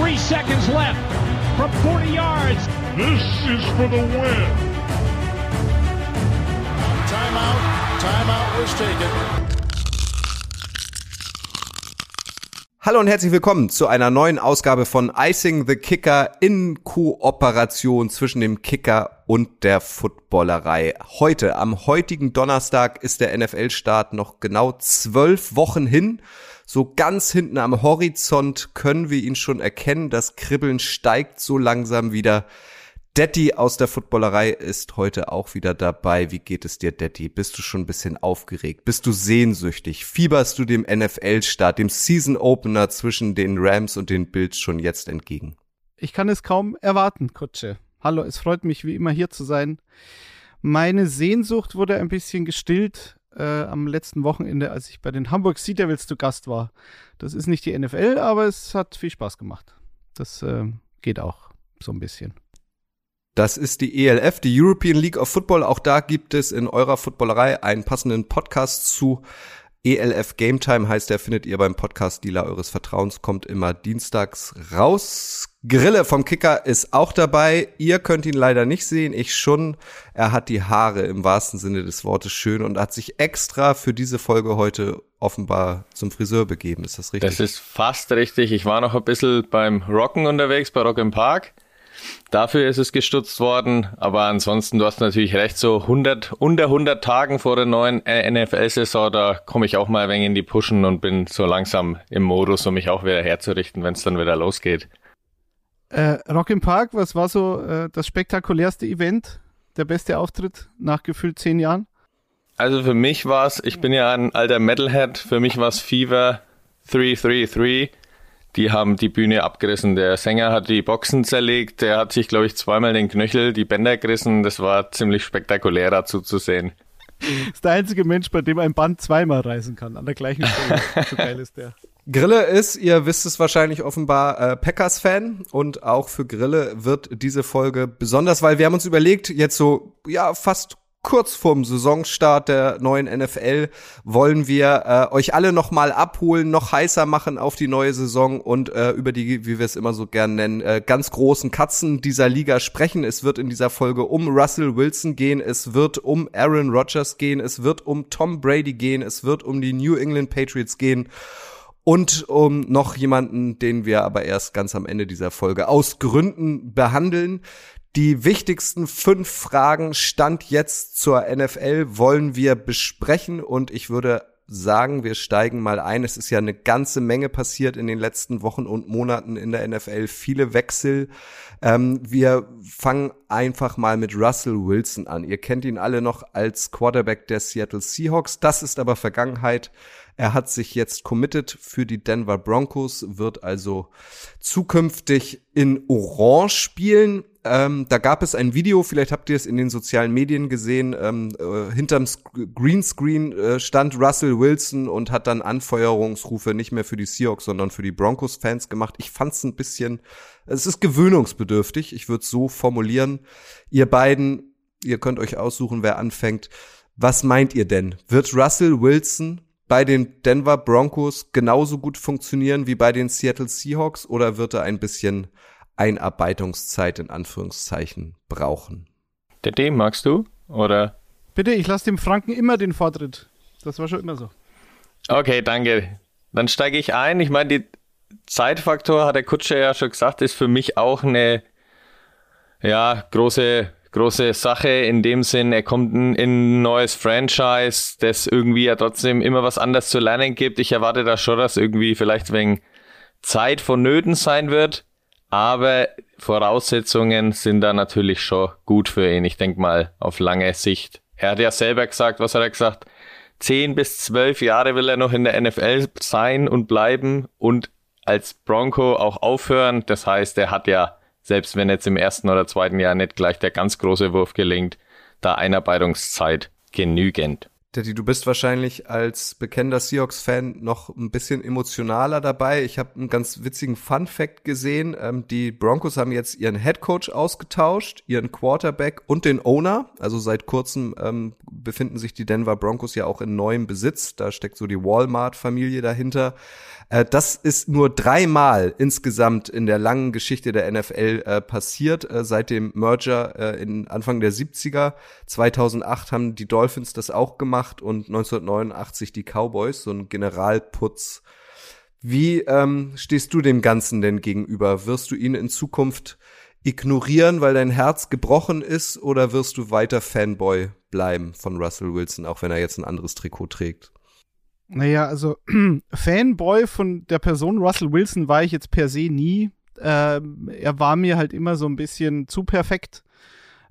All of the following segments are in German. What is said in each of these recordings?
Three seconds left from 40 yards. This is for the win. Timeout. Timeout was taken. Hallo und herzlich willkommen zu einer neuen Ausgabe von Icing the Kicker in Kooperation zwischen dem Kicker und der Footballerei. Heute, am heutigen Donnerstag, ist der NFL-Start noch genau zwölf Wochen hin. So ganz hinten am Horizont können wir ihn schon erkennen. Das Kribbeln steigt so langsam wieder. Detti aus der Footballerei ist heute auch wieder dabei. Wie geht es dir, Detti? Bist du schon ein bisschen aufgeregt? Bist du sehnsüchtig? Fieberst du dem NFL-Start, dem Season Opener zwischen den Rams und den Bills schon jetzt entgegen? Ich kann es kaum erwarten, Kutsche. Hallo, es freut mich wie immer hier zu sein. Meine Sehnsucht wurde ein bisschen gestillt äh, am letzten Wochenende, als ich bei den Hamburg Sea Devils zu Gast war. Das ist nicht die NFL, aber es hat viel Spaß gemacht. Das äh, geht auch so ein bisschen. Das ist die ELF, die European League of Football. Auch da gibt es in eurer Footballerei einen passenden Podcast zu. ELF Game Time heißt der, findet ihr beim Podcast-Dealer eures Vertrauens, kommt immer dienstags raus. Grille vom Kicker ist auch dabei. Ihr könnt ihn leider nicht sehen, ich schon. Er hat die Haare im wahrsten Sinne des Wortes schön und hat sich extra für diese Folge heute offenbar zum Friseur begeben. Ist das richtig? Das ist fast richtig. Ich war noch ein bisschen beim Rocken unterwegs, bei Rock im Park. Dafür ist es gestutzt worden, aber ansonsten, du hast natürlich recht, so 100, unter 100 Tagen vor der neuen NFL-Saison, da komme ich auch mal ein wenig in die Pushen und bin so langsam im Modus, um mich auch wieder herzurichten, wenn es dann wieder losgeht. Äh, Rock im Park, was war so äh, das spektakulärste Event, der beste Auftritt nach gefühlt zehn Jahren? Also für mich war es, ich bin ja ein alter Metalhead, für mich war es Fever 333 die haben die Bühne abgerissen. Der Sänger hat die Boxen zerlegt, der hat sich, glaube ich, zweimal den Knöchel, die Bänder gerissen. Das war ziemlich spektakulär dazu zu sehen. Das ist der einzige Mensch, bei dem ein Band zweimal reisen kann, an der gleichen Stelle. so geil ist der. Grille ist, ihr wisst es wahrscheinlich offenbar, äh, Packers-Fan und auch für Grille wird diese Folge besonders, weil wir haben uns überlegt, jetzt so, ja, fast kurz vorm Saisonstart der neuen NFL wollen wir äh, euch alle noch mal abholen, noch heißer machen auf die neue Saison und äh, über die, wie wir es immer so gern nennen, äh, ganz großen Katzen dieser Liga sprechen. Es wird in dieser Folge um Russell Wilson gehen, es wird um Aaron Rodgers gehen, es wird um Tom Brady gehen, es wird um die New England Patriots gehen und um noch jemanden, den wir aber erst ganz am Ende dieser Folge aus Gründen behandeln. Die wichtigsten fünf Fragen Stand jetzt zur NFL wollen wir besprechen und ich würde sagen, wir steigen mal ein. Es ist ja eine ganze Menge passiert in den letzten Wochen und Monaten in der NFL, viele Wechsel. Ähm, wir fangen einfach mal mit Russell Wilson an. Ihr kennt ihn alle noch als Quarterback der Seattle Seahawks. Das ist aber Vergangenheit. Er hat sich jetzt committed für die Denver Broncos, wird also zukünftig in Orange spielen. Ähm, da gab es ein Video, vielleicht habt ihr es in den sozialen Medien gesehen, ähm, äh, hinterm Greenscreen äh, stand Russell Wilson und hat dann Anfeuerungsrufe nicht mehr für die Seahawks, sondern für die Broncos-Fans gemacht. Ich fand's ein bisschen, es ist gewöhnungsbedürftig, ich würde so formulieren. Ihr beiden, ihr könnt euch aussuchen, wer anfängt. Was meint ihr denn? Wird Russell Wilson bei den Denver Broncos genauso gut funktionieren wie bei den Seattle Seahawks oder wird er ein bisschen Einarbeitungszeit in Anführungszeichen brauchen. Der dem magst du? Oder? Bitte, ich lasse dem Franken immer den Vortritt. Das war schon immer so. Okay, danke. Dann steige ich ein. Ich meine, die Zeitfaktor, hat der Kutscher ja schon gesagt, ist für mich auch eine ja, große, große Sache in dem Sinn, er kommt in ein neues Franchise, das irgendwie ja trotzdem immer was anderes zu lernen gibt. Ich erwarte da schon, dass irgendwie vielleicht wegen Zeit vonnöten sein wird. Aber Voraussetzungen sind da natürlich schon gut für ihn. Ich denke mal auf lange Sicht. Er hat ja selber gesagt, was hat er gesagt? Zehn bis zwölf Jahre will er noch in der NFL sein und bleiben und als Bronco auch aufhören. Das heißt, er hat ja, selbst wenn jetzt im ersten oder zweiten Jahr nicht gleich der ganz große Wurf gelingt, da Einarbeitungszeit genügend. Daddy, du bist wahrscheinlich als bekennender Seahawks-Fan noch ein bisschen emotionaler dabei. Ich habe einen ganz witzigen Fun-Fact gesehen. Ähm, die Broncos haben jetzt ihren Headcoach ausgetauscht, ihren Quarterback und den Owner. Also seit kurzem ähm, befinden sich die Denver Broncos ja auch in neuem Besitz. Da steckt so die Walmart-Familie dahinter. Äh, das ist nur dreimal insgesamt in der langen Geschichte der NFL äh, passiert, äh, seit dem Merger äh, in Anfang der 70er. 2008 haben die Dolphins das auch gemacht und 1989 die Cowboys, so ein Generalputz. Wie ähm, stehst du dem Ganzen denn gegenüber? Wirst du ihn in Zukunft ignorieren, weil dein Herz gebrochen ist, oder wirst du weiter Fanboy bleiben von Russell Wilson, auch wenn er jetzt ein anderes Trikot trägt? Naja, also Fanboy von der Person Russell Wilson war ich jetzt per se nie. Ähm, er war mir halt immer so ein bisschen zu perfekt.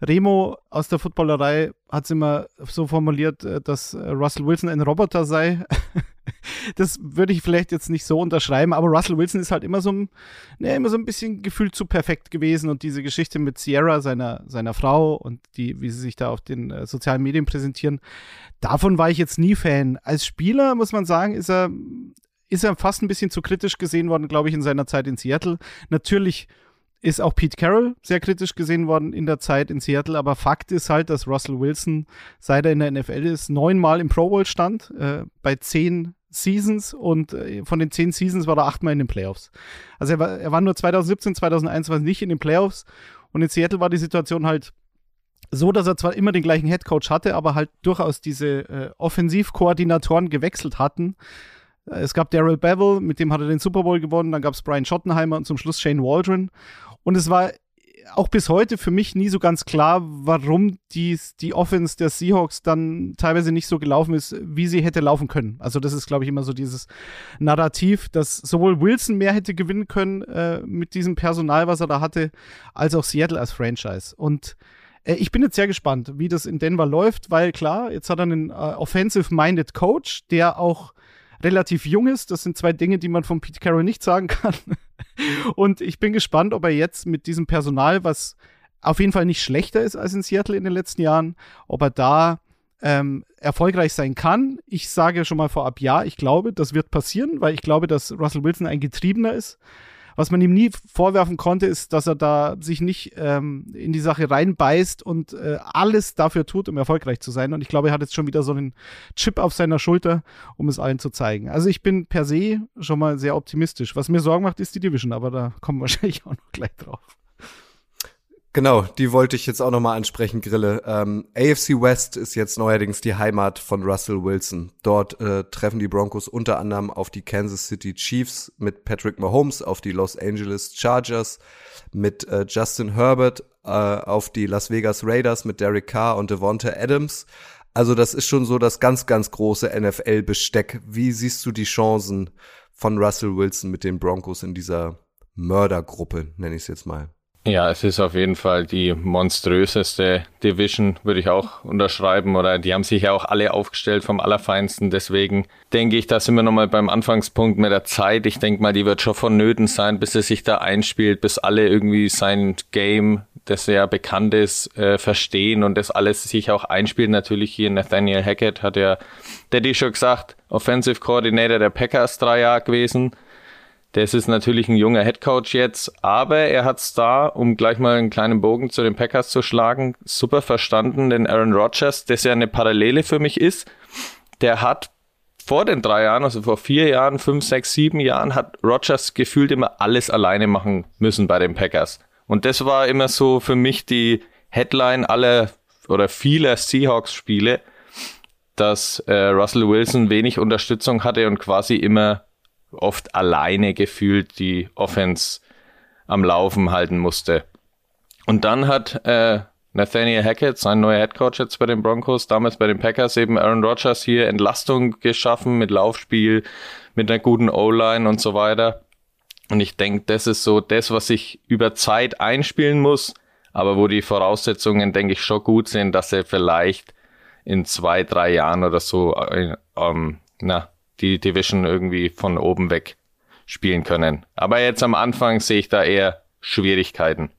Remo aus der Footballerei hat es immer so formuliert, äh, dass Russell Wilson ein Roboter sei. das würde ich vielleicht jetzt nicht so unterschreiben, aber Russell Wilson ist halt immer so, ein, ne, immer so ein bisschen gefühlt zu perfekt gewesen und diese Geschichte mit Sierra, seiner, seiner Frau und die, wie sie sich da auf den äh, sozialen Medien präsentieren, davon war ich jetzt nie Fan. Als Spieler muss man sagen, ist er, ist er fast ein bisschen zu kritisch gesehen worden, glaube ich, in seiner Zeit in Seattle. Natürlich ist auch Pete Carroll sehr kritisch gesehen worden in der Zeit in Seattle, aber Fakt ist halt, dass Russell Wilson, seit er in der NFL ist, neunmal im Pro Bowl stand, äh, bei zehn Seasons und äh, von den zehn Seasons war er achtmal in den Playoffs. Also er war, er war nur 2017, 2001 war nicht in den Playoffs und in Seattle war die Situation halt so, dass er zwar immer den gleichen Headcoach hatte, aber halt durchaus diese äh, Offensivkoordinatoren gewechselt hatten. Es gab Daryl Bevel, mit dem hat er den Super Bowl gewonnen, dann gab es Brian Schottenheimer und zum Schluss Shane Waldron. Und es war auch bis heute für mich nie so ganz klar, warum die, die Offense der Seahawks dann teilweise nicht so gelaufen ist, wie sie hätte laufen können. Also das ist, glaube ich, immer so dieses Narrativ, dass sowohl Wilson mehr hätte gewinnen können äh, mit diesem Personal, was er da hatte, als auch Seattle als Franchise. Und äh, ich bin jetzt sehr gespannt, wie das in Denver läuft, weil klar, jetzt hat er einen äh, offensive-minded Coach, der auch relativ jung ist. Das sind zwei Dinge, die man von Pete Carroll nicht sagen kann. Und ich bin gespannt, ob er jetzt mit diesem Personal, was auf jeden Fall nicht schlechter ist als in Seattle in den letzten Jahren, ob er da ähm, erfolgreich sein kann. Ich sage schon mal vorab, ja, ich glaube, das wird passieren, weil ich glaube, dass Russell Wilson ein Getriebener ist. Was man ihm nie vorwerfen konnte, ist, dass er da sich nicht ähm, in die Sache reinbeißt und äh, alles dafür tut, um erfolgreich zu sein. Und ich glaube, er hat jetzt schon wieder so einen Chip auf seiner Schulter, um es allen zu zeigen. Also ich bin per se schon mal sehr optimistisch. Was mir Sorgen macht, ist die Division, aber da kommen wir wahrscheinlich auch noch gleich drauf. Genau, die wollte ich jetzt auch nochmal ansprechen, Grille. Ähm, AFC West ist jetzt neuerdings die Heimat von Russell Wilson. Dort äh, treffen die Broncos unter anderem auf die Kansas City Chiefs mit Patrick Mahomes, auf die Los Angeles Chargers mit äh, Justin Herbert, äh, auf die Las Vegas Raiders mit Derek Carr und Devonta Adams. Also das ist schon so das ganz, ganz große NFL-Besteck. Wie siehst du die Chancen von Russell Wilson mit den Broncos in dieser Mördergruppe, nenne ich es jetzt mal? Ja, es ist auf jeden Fall die monströseste Division, würde ich auch unterschreiben. Oder die haben sich ja auch alle aufgestellt vom Allerfeinsten. Deswegen denke ich, da sind wir nochmal beim Anfangspunkt mit der Zeit. Ich denke mal, die wird schon vonnöten sein, bis er sich da einspielt, bis alle irgendwie sein Game, das ja bekannt ist, äh, verstehen und das alles sich auch einspielt. Natürlich hier Nathaniel Hackett hat ja Daddy schon gesagt, Offensive Coordinator der Packers drei Jahre gewesen das ist natürlich ein junger Headcoach jetzt, aber er hat es da, um gleich mal einen kleinen Bogen zu den Packers zu schlagen, super verstanden, denn Aaron Rodgers, das ja eine Parallele für mich ist, der hat vor den drei Jahren, also vor vier Jahren, fünf, sechs, sieben Jahren, hat Rodgers gefühlt immer alles alleine machen müssen bei den Packers. Und das war immer so für mich die Headline aller oder vieler Seahawks-Spiele, dass äh, Russell Wilson wenig Unterstützung hatte und quasi immer oft alleine gefühlt die Offense am Laufen halten musste. Und dann hat äh, Nathaniel Hackett, sein neuer Headcoach jetzt bei den Broncos, damals bei den Packers eben Aaron Rodgers hier Entlastung geschaffen mit Laufspiel, mit einer guten O-Line und so weiter. Und ich denke, das ist so das, was sich über Zeit einspielen muss, aber wo die Voraussetzungen, denke ich, schon gut sind, dass er vielleicht in zwei, drei Jahren oder so äh, ähm, na, die Division irgendwie von oben weg spielen können. Aber jetzt am Anfang sehe ich da eher Schwierigkeiten.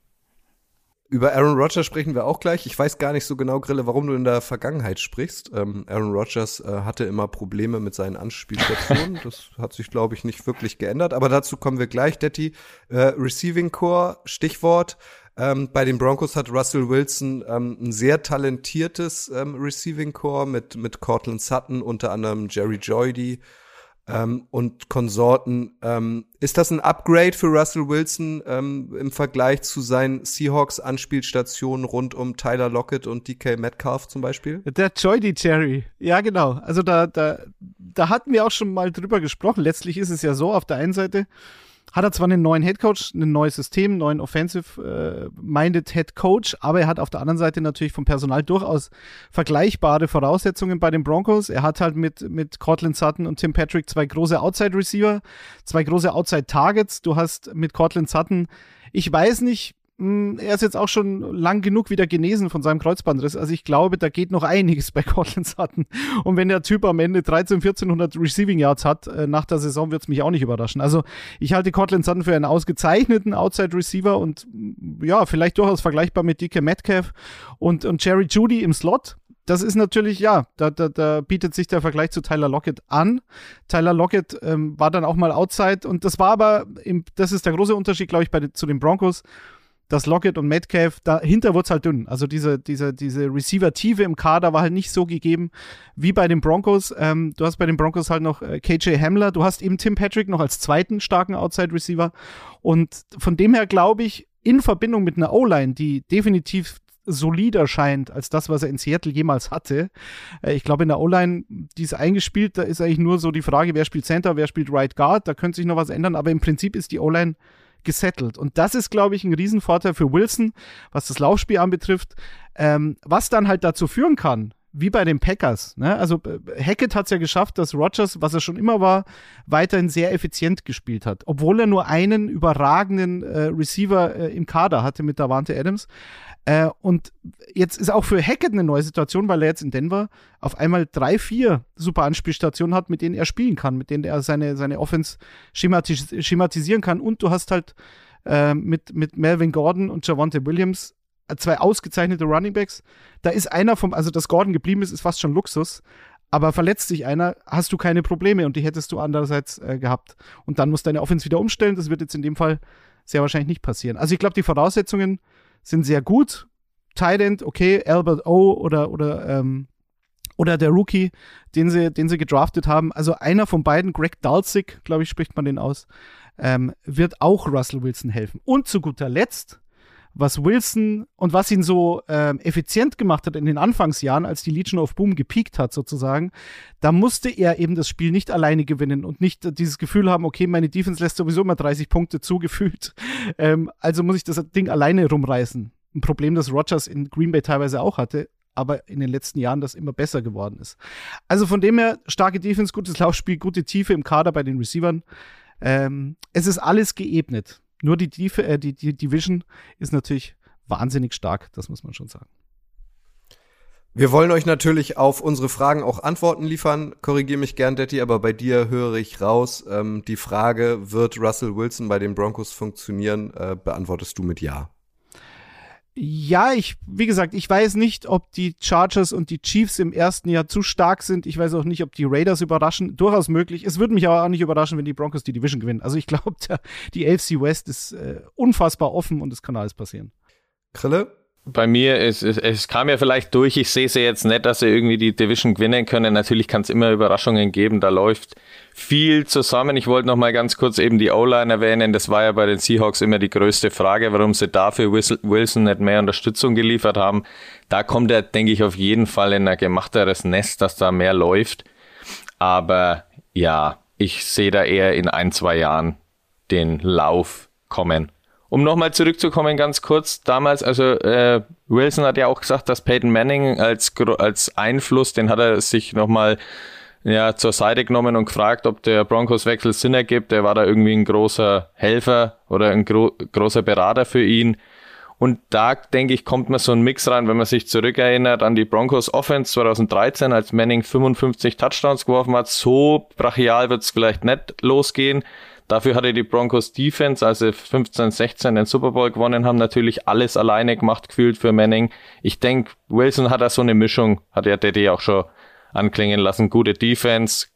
Über Aaron Rodgers sprechen wir auch gleich. Ich weiß gar nicht so genau, Grille, warum du in der Vergangenheit sprichst. Ähm, Aaron Rodgers äh, hatte immer Probleme mit seinen Anspielstationen. das hat sich, glaube ich, nicht wirklich geändert. Aber dazu kommen wir gleich. Detti, äh, Receiving Core, Stichwort. Ähm, bei den Broncos hat Russell Wilson ähm, ein sehr talentiertes ähm, Receiving Core mit, mit Cortland Sutton, unter anderem Jerry Joydy, ähm, und Konsorten. Ähm, ist das ein Upgrade für Russell Wilson ähm, im Vergleich zu seinen Seahawks-Anspielstationen rund um Tyler Lockett und DK Metcalf zum Beispiel? Der Joy Cherry, ja genau. Also da, da, da hatten wir auch schon mal drüber gesprochen. Letztlich ist es ja so, auf der einen Seite hat er zwar einen neuen Head Coach, ein neues System, einen neuen Offensive-Minded äh, Head Coach, aber er hat auf der anderen Seite natürlich vom Personal durchaus vergleichbare Voraussetzungen bei den Broncos. Er hat halt mit, mit Cortland Sutton und Tim Patrick zwei große Outside Receiver, zwei große Outside Targets. Du hast mit Cortland Sutton, ich weiß nicht, er ist jetzt auch schon lang genug wieder genesen von seinem Kreuzbandriss. Also ich glaube, da geht noch einiges bei Cortland Sutton. Und wenn der Typ am Ende 13, 1400 Receiving Yards hat, äh, nach der Saison wird es mich auch nicht überraschen. Also ich halte Cortland Sutton für einen ausgezeichneten Outside Receiver und mm, ja, vielleicht durchaus vergleichbar mit DK Metcalf und, und Jerry Judy im Slot das ist natürlich, ja, da, da, da bietet sich der Vergleich zu Tyler Lockett an. Tyler Lockett ähm, war dann auch mal outside und das war aber, im, das ist der große Unterschied, glaube ich, bei, zu den Broncos dass Lockett und Metcalf, dahinter wurde es halt dünn. Also diese, diese, diese Receiver-Tiefe im Kader war halt nicht so gegeben wie bei den Broncos. Ähm, du hast bei den Broncos halt noch äh, KJ Hamler, du hast eben Tim Patrick noch als zweiten starken Outside-Receiver. Und von dem her glaube ich, in Verbindung mit einer O-Line, die definitiv solider scheint als das, was er in Seattle jemals hatte. Äh, ich glaube, in der O-Line, die ist eingespielt, da ist eigentlich nur so die Frage, wer spielt Center, wer spielt Right Guard, da könnte sich noch was ändern, aber im Prinzip ist die O-Line gesettelt. Und das ist, glaube ich, ein Riesenvorteil für Wilson, was das Laufspiel anbetrifft, ähm, was dann halt dazu führen kann, wie bei den Packers. Ne? Also äh, Hackett hat es ja geschafft, dass Rogers, was er schon immer war, weiterhin sehr effizient gespielt hat, obwohl er nur einen überragenden äh, Receiver äh, im Kader hatte mit Davante Adams. Äh, und jetzt ist auch für Hackett eine neue Situation, weil er jetzt in Denver auf einmal drei, vier super Anspielstationen hat, mit denen er spielen kann, mit denen er seine, seine Offense schematis schematisieren kann. Und du hast halt äh, mit, mit Melvin Gordon und Javante Williams äh, zwei ausgezeichnete Running Backs. Da ist einer vom, also dass Gordon geblieben ist, ist fast schon Luxus. Aber verletzt sich einer, hast du keine Probleme und die hättest du andererseits äh, gehabt. Und dann musst du deine Offense wieder umstellen. Das wird jetzt in dem Fall sehr wahrscheinlich nicht passieren. Also ich glaube, die Voraussetzungen sind sehr gut. Tight okay, Albert O oder, oder, ähm, oder der Rookie, den sie, den sie gedraftet haben. Also einer von beiden, Greg Dulcich, glaube ich, spricht man den aus, ähm, wird auch Russell Wilson helfen. Und zu guter Letzt, was Wilson und was ihn so ähm, effizient gemacht hat in den Anfangsjahren, als die Legion of Boom gepiekt hat sozusagen, da musste er eben das Spiel nicht alleine gewinnen und nicht dieses Gefühl haben, okay, meine Defense lässt sowieso immer 30 Punkte zugefühlt, ähm, also muss ich das Ding alleine rumreißen. Ein Problem, das Rogers in Green Bay teilweise auch hatte, aber in den letzten Jahren das immer besser geworden ist. Also von dem her, starke Defense, gutes Laufspiel, gute Tiefe im Kader bei den Receivern. Ähm, es ist alles geebnet. Nur die, die, äh, die, die Division ist natürlich wahnsinnig stark, das muss man schon sagen. Wir wollen euch natürlich auf unsere Fragen auch Antworten liefern. Korrigiere mich gern, Detti, aber bei dir höre ich raus. Ähm, die Frage, wird Russell Wilson bei den Broncos funktionieren, äh, beantwortest du mit Ja. Ja, ich, wie gesagt, ich weiß nicht, ob die Chargers und die Chiefs im ersten Jahr zu stark sind. Ich weiß auch nicht, ob die Raiders überraschen. Durchaus möglich. Es würde mich aber auch nicht überraschen, wenn die Broncos die Division gewinnen. Also ich glaube, die AFC West ist äh, unfassbar offen und es kann alles passieren. Krille? Bei mir ist es, es kam ja vielleicht durch, ich sehe sie jetzt nicht, dass sie irgendwie die Division gewinnen können. Natürlich kann es immer Überraschungen geben, da läuft viel zusammen. Ich wollte noch mal ganz kurz eben die O-Line erwähnen. Das war ja bei den Seahawks immer die größte Frage, warum sie dafür Wilson nicht mehr Unterstützung geliefert haben. Da kommt er, denke ich, auf jeden Fall in ein gemachteres Nest, dass da mehr läuft. Aber ja, ich sehe da eher in ein, zwei Jahren den Lauf kommen. Um nochmal zurückzukommen, ganz kurz, damals, also äh, Wilson hat ja auch gesagt, dass Peyton Manning als, als Einfluss, den hat er sich nochmal ja, zur Seite genommen und gefragt, ob der Broncos-Wechsel Sinn ergibt. Er war da irgendwie ein großer Helfer oder ein gro großer Berater für ihn. Und da, denke ich, kommt man so ein Mix rein, wenn man sich zurückerinnert an die Broncos Offense 2013, als Manning 55 Touchdowns geworfen hat. So brachial wird es vielleicht nicht losgehen. Dafür hatte die Broncos Defense, als sie 15, 16 den Super Bowl gewonnen haben, natürlich alles alleine gemacht gefühlt für Manning. Ich denke, Wilson hat da so eine Mischung, hat ja Daddy auch schon anklingen lassen. Gute Defense,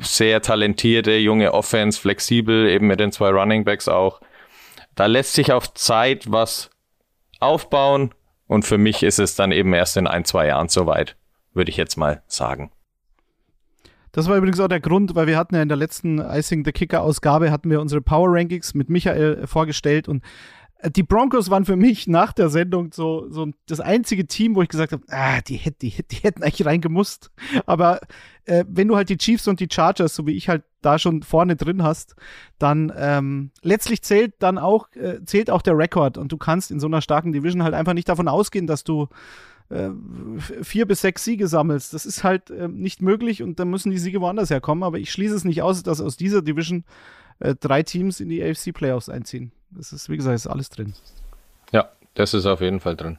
sehr talentierte junge Offense, flexibel, eben mit den zwei Running Backs auch. Da lässt sich auf Zeit was aufbauen und für mich ist es dann eben erst in ein, zwei Jahren soweit, würde ich jetzt mal sagen. Das war übrigens auch der Grund, weil wir hatten ja in der letzten Icing the Kicker Ausgabe hatten wir unsere Power Rankings mit Michael vorgestellt und äh, die Broncos waren für mich nach der Sendung so, so das einzige Team, wo ich gesagt habe, ah, die, hätt, die, die hätten eigentlich reingemusst. Aber äh, wenn du halt die Chiefs und die Chargers, so wie ich halt da schon vorne drin hast, dann ähm, letztlich zählt dann auch, äh, zählt auch der Rekord und du kannst in so einer starken Division halt einfach nicht davon ausgehen, dass du äh, vier bis sechs Siege sammelst. Das ist halt äh, nicht möglich und dann müssen die Siege woanders herkommen. Aber ich schließe es nicht aus, dass aus dieser Division äh, drei Teams in die AFC Playoffs einziehen. Das ist, wie gesagt, ist alles drin. Ja, das ist auf jeden Fall drin.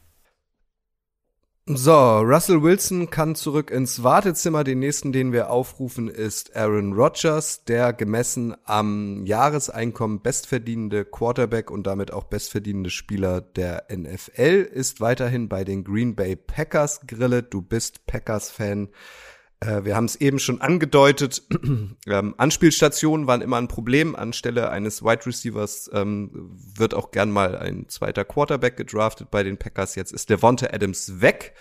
So, Russell Wilson kann zurück ins Wartezimmer. Den nächsten, den wir aufrufen, ist Aaron Rodgers, der gemessen am Jahreseinkommen bestverdienende Quarterback und damit auch bestverdienende Spieler der NFL ist weiterhin bei den Green Bay Packers grillet. Du bist Packers-Fan. Äh, wir haben es eben schon angedeutet. ähm, Anspielstationen waren immer ein Problem. Anstelle eines Wide Receivers ähm, wird auch gern mal ein zweiter Quarterback gedraftet bei den Packers. Jetzt ist Devonta Adams weg,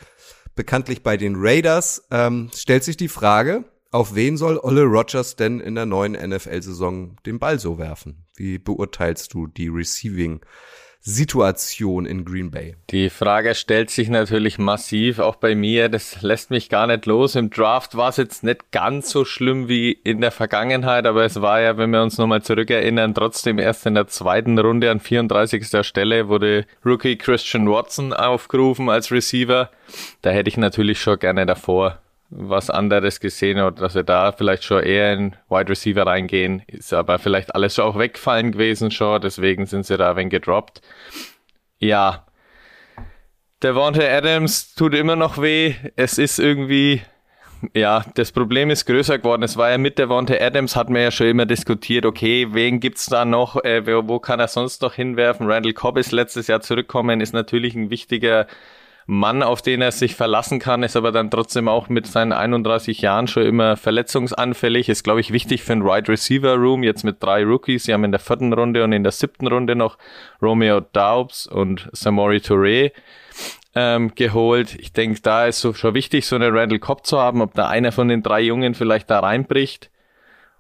bekanntlich bei den Raiders. Ähm, stellt sich die Frage, auf wen soll Olle Rogers denn in der neuen NFL-Saison den Ball so werfen? Wie beurteilst du die Receiving? Situation in Green Bay? Die Frage stellt sich natürlich massiv, auch bei mir. Das lässt mich gar nicht los. Im Draft war es jetzt nicht ganz so schlimm wie in der Vergangenheit, aber es war ja, wenn wir uns nochmal zurückerinnern, trotzdem erst in der zweiten Runde an 34. Stelle wurde Rookie Christian Watson aufgerufen als Receiver. Da hätte ich natürlich schon gerne davor was anderes gesehen oder dass wir da vielleicht schon eher in Wide Receiver reingehen. Ist aber vielleicht alles schon auch wegfallen gewesen schon, deswegen sind sie da wenig gedroppt. Ja. Devonta Adams tut immer noch weh. Es ist irgendwie, ja, das Problem ist größer geworden. Es war ja mit Devonta Adams, hatten wir ja schon immer diskutiert, okay, wen gibt's da noch, äh, wo kann er sonst noch hinwerfen? Randall Cobb ist letztes Jahr zurückkommen, ist natürlich ein wichtiger Mann, auf den er sich verlassen kann, ist aber dann trotzdem auch mit seinen 31 Jahren schon immer verletzungsanfällig. Ist, glaube ich, wichtig für ein Wide Receiver Room, jetzt mit drei Rookies. Sie haben in der vierten Runde und in der siebten Runde noch Romeo Daubs und Samori Touré ähm, geholt. Ich denke, da ist so schon wichtig, so einen Randall Cobb zu haben, ob da einer von den drei Jungen vielleicht da reinbricht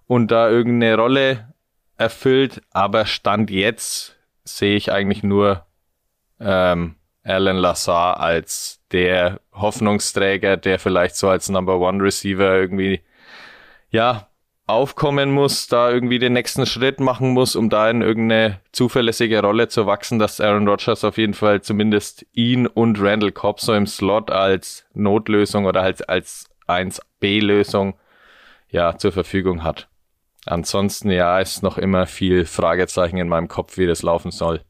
und da irgendeine Rolle erfüllt. Aber Stand jetzt sehe ich eigentlich nur ähm, Alan Lazar als der Hoffnungsträger, der vielleicht so als Number One Receiver irgendwie, ja, aufkommen muss, da irgendwie den nächsten Schritt machen muss, um da in irgendeine zuverlässige Rolle zu wachsen, dass Aaron Rodgers auf jeden Fall zumindest ihn und Randall Cobb so im Slot als Notlösung oder als, als 1B-Lösung ja zur Verfügung hat. Ansonsten ja, ist noch immer viel Fragezeichen in meinem Kopf, wie das laufen soll.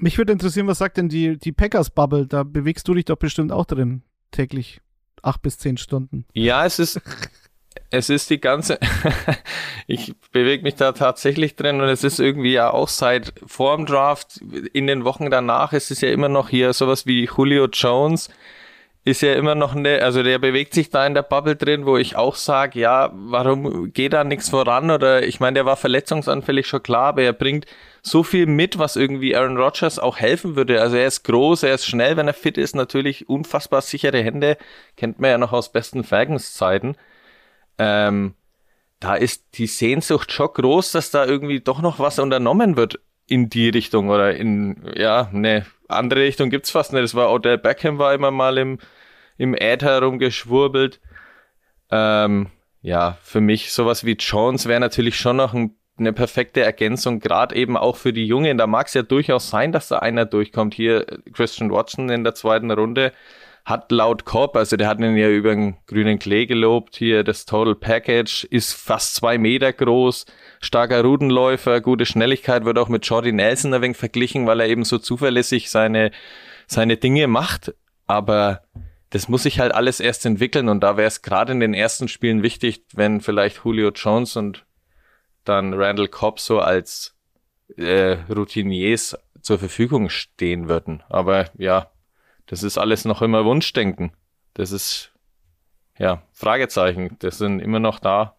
Mich würde interessieren, was sagt denn die, die Packers-Bubble? Da bewegst du dich doch bestimmt auch drin, täglich acht bis zehn Stunden. Ja, es ist, es ist die ganze, ich bewege mich da tatsächlich drin und es ist irgendwie ja auch seit vorm Draft, in den Wochen danach, es ist ja immer noch hier sowas wie Julio Jones, ist ja immer noch eine, also der bewegt sich da in der Bubble drin, wo ich auch sage, ja, warum geht da nichts voran? Oder ich meine, der war verletzungsanfällig schon klar, aber er bringt so viel mit, was irgendwie Aaron Rodgers auch helfen würde. Also er ist groß, er ist schnell, wenn er fit ist, natürlich unfassbar sichere Hände, kennt man ja noch aus besten Falcons-Zeiten. Ähm, da ist die Sehnsucht schon groß, dass da irgendwie doch noch was unternommen wird in die Richtung oder in, ja, ne, andere Richtung gibt's fast nicht. Das war Odell Beckham war immer mal im, im Äther rumgeschwurbelt. Ähm, ja, für mich sowas wie Jones wäre natürlich schon noch ein, eine perfekte Ergänzung, gerade eben auch für die Jungen. Da mag es ja durchaus sein, dass da einer durchkommt. Hier Christian Watson in der zweiten Runde hat laut Cobb, also der hat ihn ja über den grünen Klee gelobt, hier das Total Package ist fast zwei Meter groß, starker Rudenläufer, gute Schnelligkeit, wird auch mit Jordy Nelson ein wenig verglichen, weil er eben so zuverlässig seine, seine Dinge macht, aber das muss sich halt alles erst entwickeln und da wäre es gerade in den ersten Spielen wichtig, wenn vielleicht Julio Jones und dann Randall Cobb so als äh, Routiniers zur Verfügung stehen würden. Aber ja, das ist alles noch immer Wunschdenken. Das ist, ja, Fragezeichen. Das sind immer noch da.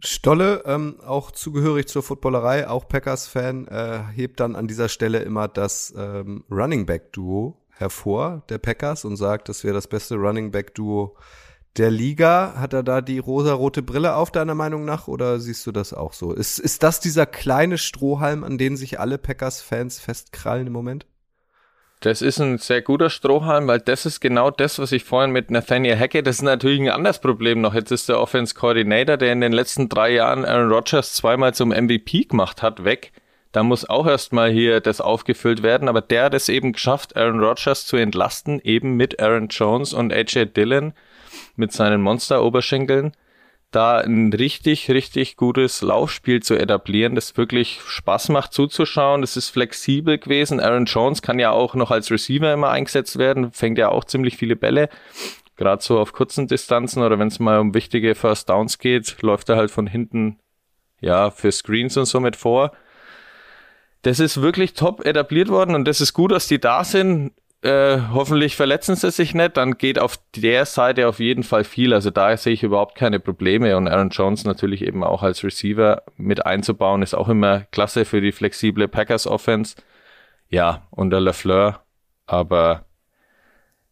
Stolle, ähm, auch zugehörig zur Footballerei, auch Packers-Fan, äh, hebt dann an dieser Stelle immer das ähm, Running Back Duo hervor, der Packers, und sagt, das wäre das beste Running Back Duo der Liga? Hat er da die rosa-rote Brille auf, deiner Meinung nach, oder siehst du das auch so? Ist, ist das dieser kleine Strohhalm, an den sich alle Packers-Fans festkrallen im Moment? Das ist ein sehr guter Strohhalm, weil das ist genau das, was ich vorhin mit Nathaniel Hackett, das ist natürlich ein anderes Problem noch. Jetzt ist der Offense Coordinator, der in den letzten drei Jahren Aaron Rodgers zweimal zum MVP gemacht hat, weg. Da muss auch erstmal hier das aufgefüllt werden, aber der hat es eben geschafft, Aaron Rodgers zu entlasten, eben mit Aaron Jones und AJ Dillon mit seinen Monster-Oberschenkeln da ein richtig, richtig gutes Laufspiel zu etablieren, das wirklich Spaß macht zuzuschauen. Das ist flexibel gewesen. Aaron Jones kann ja auch noch als Receiver immer eingesetzt werden, fängt ja auch ziemlich viele Bälle. Gerade so auf kurzen Distanzen oder wenn es mal um wichtige First Downs geht, läuft er halt von hinten ja für Screens und so mit vor. Das ist wirklich top etabliert worden und das ist gut, dass die da sind. Äh, hoffentlich verletzen sie sich nicht, dann geht auf der Seite auf jeden Fall viel. Also da sehe ich überhaupt keine Probleme. Und Aaron Jones natürlich eben auch als Receiver mit einzubauen, ist auch immer klasse für die flexible Packers Offense. Ja, unter LeFleur, aber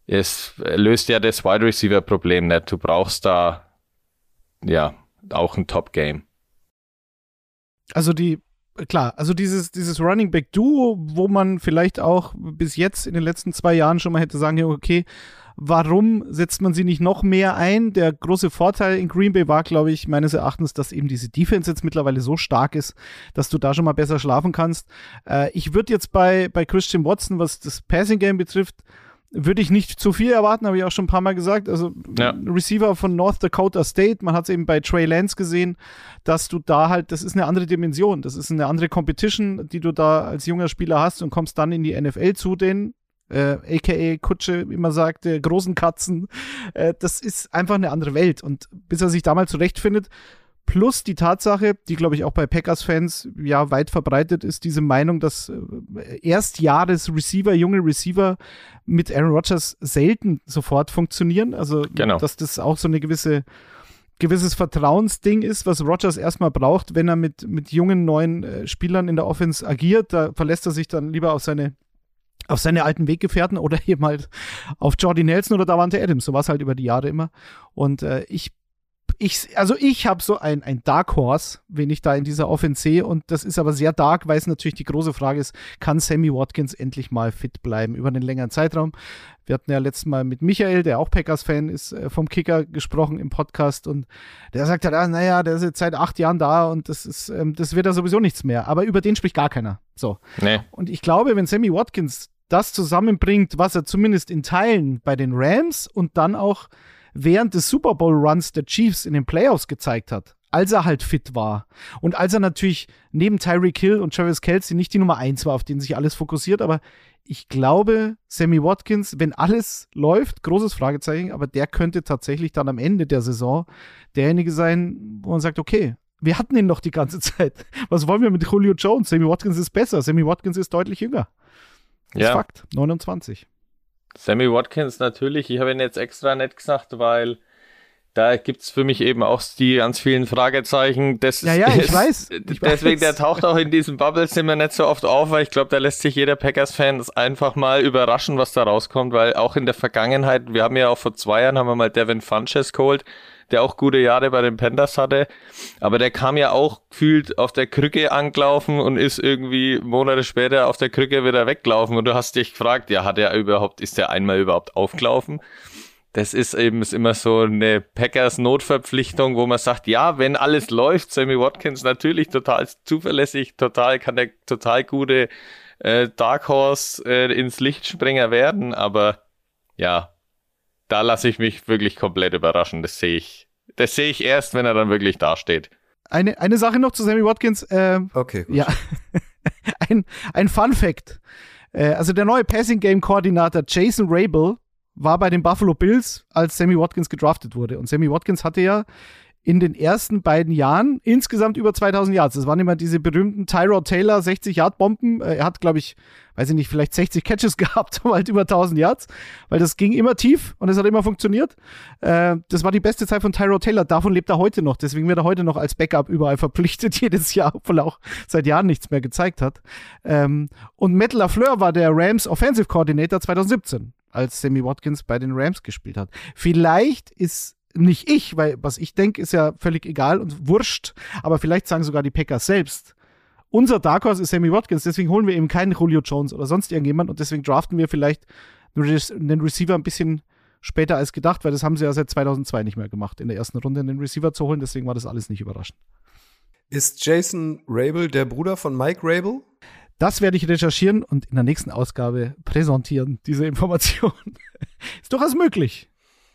es löst ja das Wide Receiver Problem nicht. Du brauchst da ja auch ein Top Game. Also die klar, also dieses, dieses Running Back Duo, wo man vielleicht auch bis jetzt in den letzten zwei Jahren schon mal hätte sagen können, okay, warum setzt man sie nicht noch mehr ein? Der große Vorteil in Green Bay war, glaube ich, meines Erachtens, dass eben diese Defense jetzt mittlerweile so stark ist, dass du da schon mal besser schlafen kannst. Äh, ich würde jetzt bei, bei Christian Watson, was das Passing Game betrifft, würde ich nicht zu viel erwarten, habe ich auch schon ein paar Mal gesagt. Also ja. Receiver von North Dakota State, man hat es eben bei Trey Lance gesehen, dass du da halt, das ist eine andere Dimension, das ist eine andere Competition, die du da als junger Spieler hast und kommst dann in die NFL zu denen. Äh, aka Kutsche immer sagte, großen Katzen. Äh, das ist einfach eine andere Welt. Und bis er sich da mal zurechtfindet, Plus die Tatsache, die glaube ich auch bei Packers-Fans ja weit verbreitet ist, diese Meinung, dass äh, Erstjahres-Receiver, junge Receiver mit Aaron Rodgers selten sofort funktionieren. Also, genau. dass das auch so eine gewisse gewisses Vertrauensding ist, was Rodgers erstmal braucht, wenn er mit, mit jungen neuen äh, Spielern in der Offense agiert. Da verlässt er sich dann lieber auf seine auf seine alten Weggefährten oder eben halt auf Jordy Nelson oder Davante Adams. So war es halt über die Jahre immer. Und äh, ich ich, also ich habe so ein, ein Dark Horse, wenn ich da in dieser Offense sehe. Und das ist aber sehr dark, weil es natürlich die große Frage ist, kann Sammy Watkins endlich mal fit bleiben über einen längeren Zeitraum? Wir hatten ja letztes Mal mit Michael, der auch Packers-Fan ist, äh, vom Kicker gesprochen im Podcast und der sagt halt, ah, naja, der ist jetzt seit acht Jahren da und das ist, ähm, das wird ja sowieso nichts mehr. Aber über den spricht gar keiner. So. Nee. Und ich glaube, wenn Sammy Watkins das zusammenbringt, was er zumindest in Teilen bei den Rams und dann auch während des Super Bowl Runs der Chiefs in den Playoffs gezeigt hat, als er halt fit war und als er natürlich neben Tyreek Hill und Travis Kelsey nicht die Nummer eins war, auf den sich alles fokussiert, aber ich glaube, Sammy Watkins, wenn alles läuft, großes Fragezeichen, aber der könnte tatsächlich dann am Ende der Saison derjenige sein, wo man sagt, okay, wir hatten ihn noch die ganze Zeit. Was wollen wir mit Julio Jones? Sammy Watkins ist besser. Sammy Watkins ist deutlich jünger. Das ja. ist Fakt. 29. Sammy Watkins natürlich, ich habe ihn jetzt extra nicht gesagt, weil da gibt's für mich eben auch die ganz vielen Fragezeichen. Das ja, ja, ich ist, weiß. Ich deswegen, weiß. der taucht auch in diesem Bubble-Zimmer nicht so oft auf, weil ich glaube, da lässt sich jeder Packers-Fan einfach mal überraschen, was da rauskommt, weil auch in der Vergangenheit, wir haben ja auch vor zwei Jahren, haben wir mal Devin Funches geholt, der auch gute Jahre bei den Panthers hatte. Aber der kam ja auch gefühlt auf der Krücke angelaufen und ist irgendwie Monate später auf der Krücke wieder weggelaufen. Und du hast dich gefragt, ja, hat er überhaupt, ist der einmal überhaupt aufgelaufen? Das ist eben ist immer so eine Packers Notverpflichtung, wo man sagt, ja, wenn alles läuft, Sammy Watkins natürlich total zuverlässig, total kann der total gute äh, Dark Horse äh, ins Lichtspringer werden, aber ja, da lasse ich mich wirklich komplett überraschen. Das sehe ich. Das sehe ich erst, wenn er dann wirklich dasteht. Eine, eine Sache noch zu Sammy Watkins. Äh, okay, gut. Ja. ein, ein Fun Fact. Äh, also der neue Passing Game Koordinator Jason Rabel war bei den Buffalo Bills, als Sammy Watkins gedraftet wurde. Und Sammy Watkins hatte ja in den ersten beiden Jahren insgesamt über 2000 Yards. Das waren immer diese berühmten Tyrod Taylor 60-Yard-Bomben. Äh, er hat, glaube ich, weiß ich nicht, vielleicht 60 Catches gehabt, aber halt über 1000 Yards, weil das ging immer tief und es hat immer funktioniert. Äh, das war die beste Zeit von Tyrod Taylor. Davon lebt er heute noch. Deswegen wird er heute noch als Backup überall verpflichtet, jedes Jahr, obwohl er auch seit Jahren nichts mehr gezeigt hat. Ähm, und Matt LaFleur war der Rams Offensive Coordinator 2017 als Sammy Watkins bei den Rams gespielt hat. Vielleicht ist nicht ich, weil was ich denke, ist ja völlig egal und wurscht, aber vielleicht sagen sogar die Packers selbst. Unser Dark Horse ist Sammy Watkins, deswegen holen wir eben keinen Julio Jones oder sonst irgendjemand und deswegen draften wir vielleicht den Receiver ein bisschen später als gedacht, weil das haben sie ja seit 2002 nicht mehr gemacht, in der ersten Runde einen Receiver zu holen, deswegen war das alles nicht überraschend. Ist Jason Rabel der Bruder von Mike Rabel? Das werde ich recherchieren und in der nächsten Ausgabe präsentieren, diese Information. ist durchaus möglich.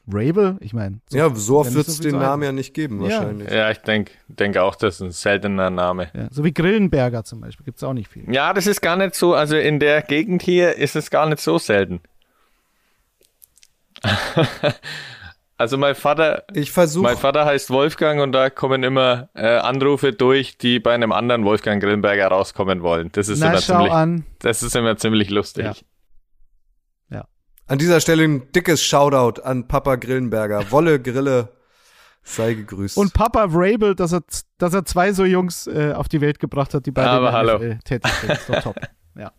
Rabel, ich meine. So, ja, so oft wird es so den Namen ja nicht geben, ja. wahrscheinlich. Ja, ich denke denk auch, das ist ein seltener Name. Ja, so wie Grillenberger zum Beispiel, gibt es auch nicht viel. Ja, das ist gar nicht so, also in der Gegend hier ist es gar nicht so selten. also mein Vater, ich versuche, mein Vater heißt Wolfgang und da kommen immer äh, Anrufe durch, die bei einem anderen Wolfgang Grillenberger rauskommen wollen. Das ist Na, immer ziemlich, an. das ist immer ziemlich lustig. Ja. An dieser Stelle ein dickes Shoutout an Papa Grillenberger. Wolle Grille sei gegrüßt. Und Papa Rabel, dass er, dass er zwei so Jungs äh, auf die Welt gebracht hat, die beide Aber hallo. tätig sind. Ist doch top. Ja.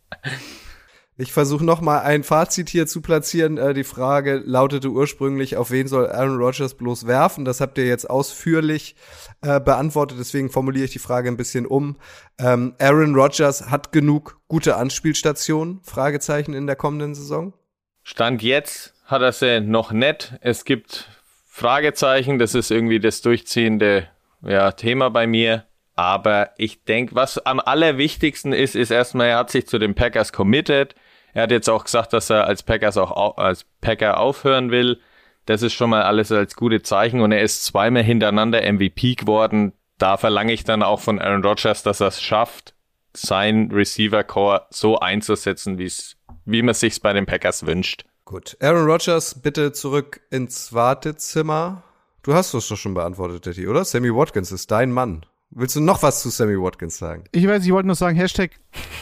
Ich versuche noch mal ein Fazit hier zu platzieren. Äh, die Frage lautete ursprünglich, auf wen soll Aaron Rodgers bloß werfen? Das habt ihr jetzt ausführlich äh, beantwortet, deswegen formuliere ich die Frage ein bisschen um. Ähm, Aaron Rodgers hat genug gute Anspielstationen? Fragezeichen in der kommenden Saison? Stand jetzt hat er sie noch nicht. Es gibt Fragezeichen, das ist irgendwie das durchziehende ja, Thema bei mir. Aber ich denke, was am allerwichtigsten ist, ist erstmal, er hat sich zu den Packers committed. Er hat jetzt auch gesagt, dass er als Packers auch als Packer aufhören will. Das ist schon mal alles als gute Zeichen und er ist zweimal hintereinander MVP geworden. Da verlange ich dann auch von Aaron Rodgers, dass er es schafft, sein Receiver Core so einzusetzen, wie's, wie man sich's bei den Packers wünscht. Gut. Aaron Rodgers, bitte zurück ins Wartezimmer. Du hast es doch schon beantwortet, Teddy, oder? Sammy Watkins ist dein Mann. Willst du noch was zu Sammy Watkins sagen? Ich weiß, ich wollte nur sagen, Hashtag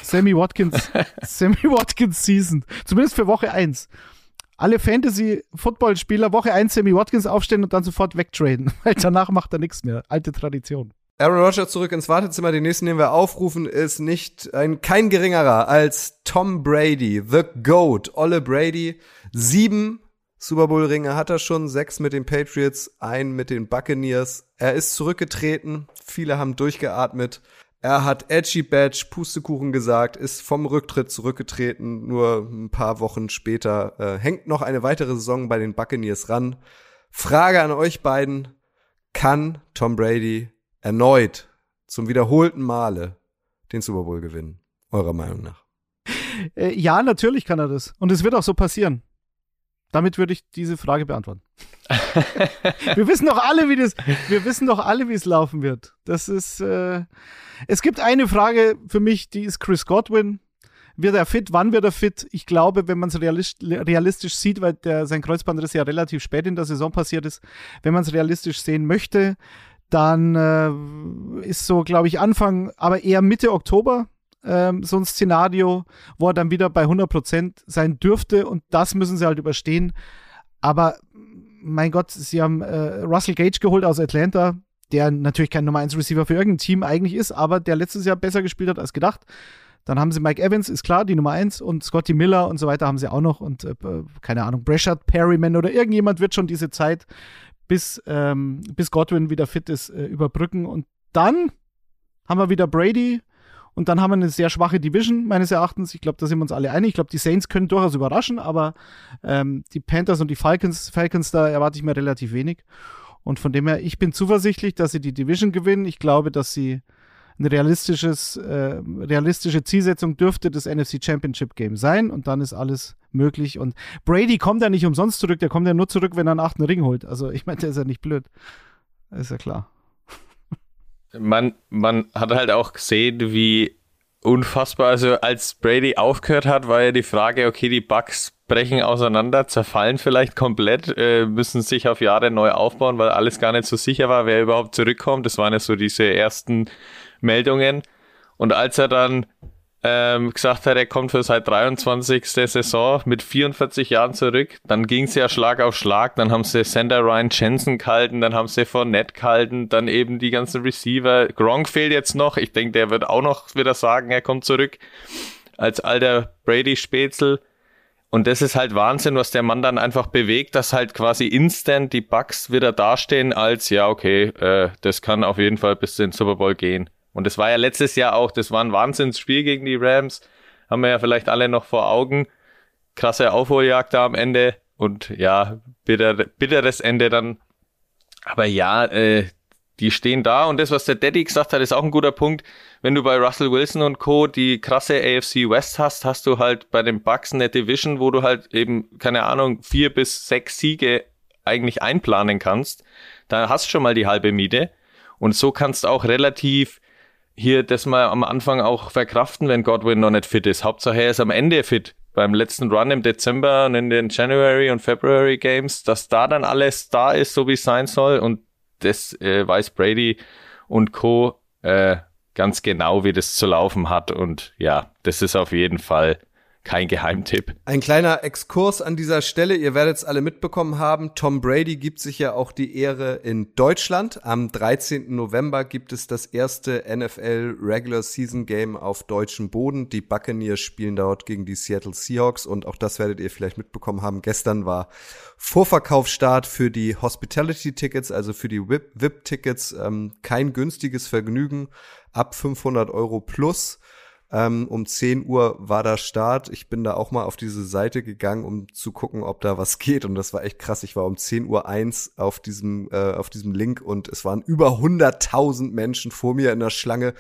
Sammy Watkins, Sammy Watkins Season. Zumindest für Woche 1. Alle Fantasy-Football-Spieler Woche 1 Sammy Watkins aufstellen und dann sofort wegtraden, weil danach macht er nichts mehr. Alte Tradition. Aaron Rodgers zurück ins Wartezimmer. Den nächsten, den wir aufrufen, ist nicht ein kein geringerer als Tom Brady, the Goat, Olle Brady. Sieben Super Bowl Ringe hat er schon, sechs mit den Patriots, ein mit den Buccaneers. Er ist zurückgetreten. Viele haben durchgeatmet. Er hat Edgy Badge, Pustekuchen gesagt, ist vom Rücktritt zurückgetreten. Nur ein paar Wochen später äh, hängt noch eine weitere Saison bei den Buccaneers ran. Frage an euch beiden. Kann Tom Brady erneut zum wiederholten Male den Super Bowl gewinnen? Eurer Meinung nach? Äh, ja, natürlich kann er das. Und es wird auch so passieren. Damit würde ich diese Frage beantworten. wir wissen doch alle, wie das, wir wissen doch alle, wie es laufen wird. Das ist, äh, es gibt eine Frage für mich, die ist Chris Godwin. Wird er fit? Wann wird er fit? Ich glaube, wenn man es realistisch sieht, weil der, sein Kreuzbandriss ja relativ spät in der Saison passiert ist, wenn man es realistisch sehen möchte, dann äh, ist so, glaube ich, Anfang, aber eher Mitte Oktober ähm, so ein Szenario, wo er dann wieder bei 100% sein dürfte und das müssen sie halt überstehen. Aber mein Gott, sie haben äh, Russell Gage geholt aus Atlanta, der natürlich kein Nummer 1 Receiver für irgendein Team eigentlich ist, aber der letztes Jahr besser gespielt hat als gedacht. Dann haben sie Mike Evans, ist klar, die Nummer 1 und Scotty Miller und so weiter haben sie auch noch und äh, keine Ahnung, Breshard, Perryman oder irgendjemand wird schon diese Zeit, bis, ähm, bis Godwin wieder fit ist, äh, überbrücken. Und dann haben wir wieder Brady, und dann haben wir eine sehr schwache Division, meines Erachtens. Ich glaube, da sind wir uns alle einig. Ich glaube, die Saints können durchaus überraschen, aber ähm, die Panthers und die Falcons, Falcons, da erwarte ich mir relativ wenig. Und von dem her, ich bin zuversichtlich, dass sie die Division gewinnen. Ich glaube, dass sie eine realistisches, äh, realistische Zielsetzung dürfte das NFC Championship Game sein und dann ist alles möglich. Und Brady kommt ja nicht umsonst zurück, der kommt ja nur zurück, wenn er einen achten Ring holt. Also ich meine, der ist ja nicht blöd. ist ja klar man, man hat halt auch gesehen, wie unfassbar, also als Brady aufgehört hat, war ja die Frage, okay, die Bugs brechen auseinander, zerfallen vielleicht komplett, äh, müssen sich auf Jahre neu aufbauen, weil alles gar nicht so sicher war, wer überhaupt zurückkommt. Das waren ja so diese ersten Meldungen. Und als er dann ähm, gesagt hat, er kommt für seit 23. Saison mit 44 Jahren zurück. Dann ging es ja Schlag auf Schlag. Dann haben sie Sender Ryan Jensen gehalten, dann haben sie Fournette gehalten, dann eben die ganzen Receiver. Gronk fehlt jetzt noch. Ich denke, der wird auch noch wieder sagen, er kommt zurück als alter Brady-Spätzl. Und das ist halt Wahnsinn, was der Mann dann einfach bewegt, dass halt quasi instant die Bugs wieder dastehen als, ja, okay, äh, das kann auf jeden Fall bis in den Super Bowl gehen. Und das war ja letztes Jahr auch, das war ein Wahnsinnsspiel gegen die Rams. Haben wir ja vielleicht alle noch vor Augen. Krasse Aufholjagd da am Ende und ja, bitter, bitteres Ende dann. Aber ja, äh, die stehen da und das, was der Daddy gesagt hat, ist auch ein guter Punkt. Wenn du bei Russell Wilson und Co. die krasse AFC West hast, hast du halt bei den Bucks eine Division, wo du halt eben, keine Ahnung, vier bis sechs Siege eigentlich einplanen kannst. Da hast du schon mal die halbe Miete. Und so kannst du auch relativ hier das mal am Anfang auch verkraften, wenn Godwin noch nicht fit ist. Hauptsache er ist am Ende fit. Beim letzten Run im Dezember und in den January und February Games, dass da dann alles da ist, so wie es sein soll. Und das äh, weiß Brady und Co. Äh, ganz genau, wie das zu laufen hat. Und ja, das ist auf jeden Fall kein Geheimtipp. Ein kleiner Exkurs an dieser Stelle. Ihr werdet es alle mitbekommen haben. Tom Brady gibt sich ja auch die Ehre in Deutschland. Am 13. November gibt es das erste NFL Regular Season Game auf deutschem Boden. Die Buccaneers spielen dort gegen die Seattle Seahawks und auch das werdet ihr vielleicht mitbekommen haben. Gestern war Vorverkaufsstart für die Hospitality Tickets, also für die VIP Tickets. Ähm, kein günstiges Vergnügen ab 500 Euro plus. Ähm, um 10 Uhr war der Start. Ich bin da auch mal auf diese Seite gegangen, um zu gucken, ob da was geht. Und das war echt krass. Ich war um 10 Uhr eins auf diesem, äh, auf diesem Link und es waren über 100.000 Menschen vor mir in der Schlange.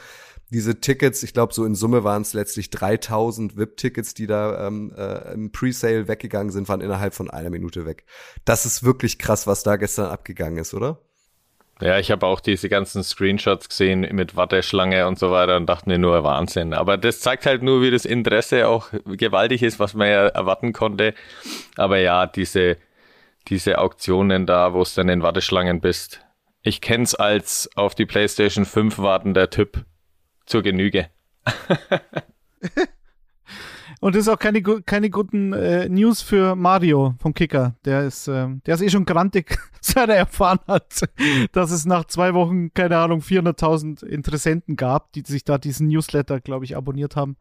Diese Tickets, ich glaube, so in Summe waren es letztlich 3000 VIP-Tickets, die da ähm, äh, im Presale weggegangen sind, waren innerhalb von einer Minute weg. Das ist wirklich krass, was da gestern abgegangen ist, oder? Ja, ich habe auch diese ganzen Screenshots gesehen mit Warteschlange und so weiter und dachte mir nur Wahnsinn. Aber das zeigt halt nur, wie das Interesse auch gewaltig ist, was man ja erwarten konnte. Aber ja, diese, diese Auktionen da, wo es dann in Warteschlangen bist. Ich kenn's als auf die PlayStation 5 wartender Typ zur Genüge. Und das ist auch keine, keine guten äh, News für Mario vom Kicker. Der ist, äh, der ist eh schon grantig, seit er erfahren hat, dass es nach zwei Wochen, keine Ahnung, 400.000 Interessenten gab, die sich da diesen Newsletter, glaube ich, abonniert haben.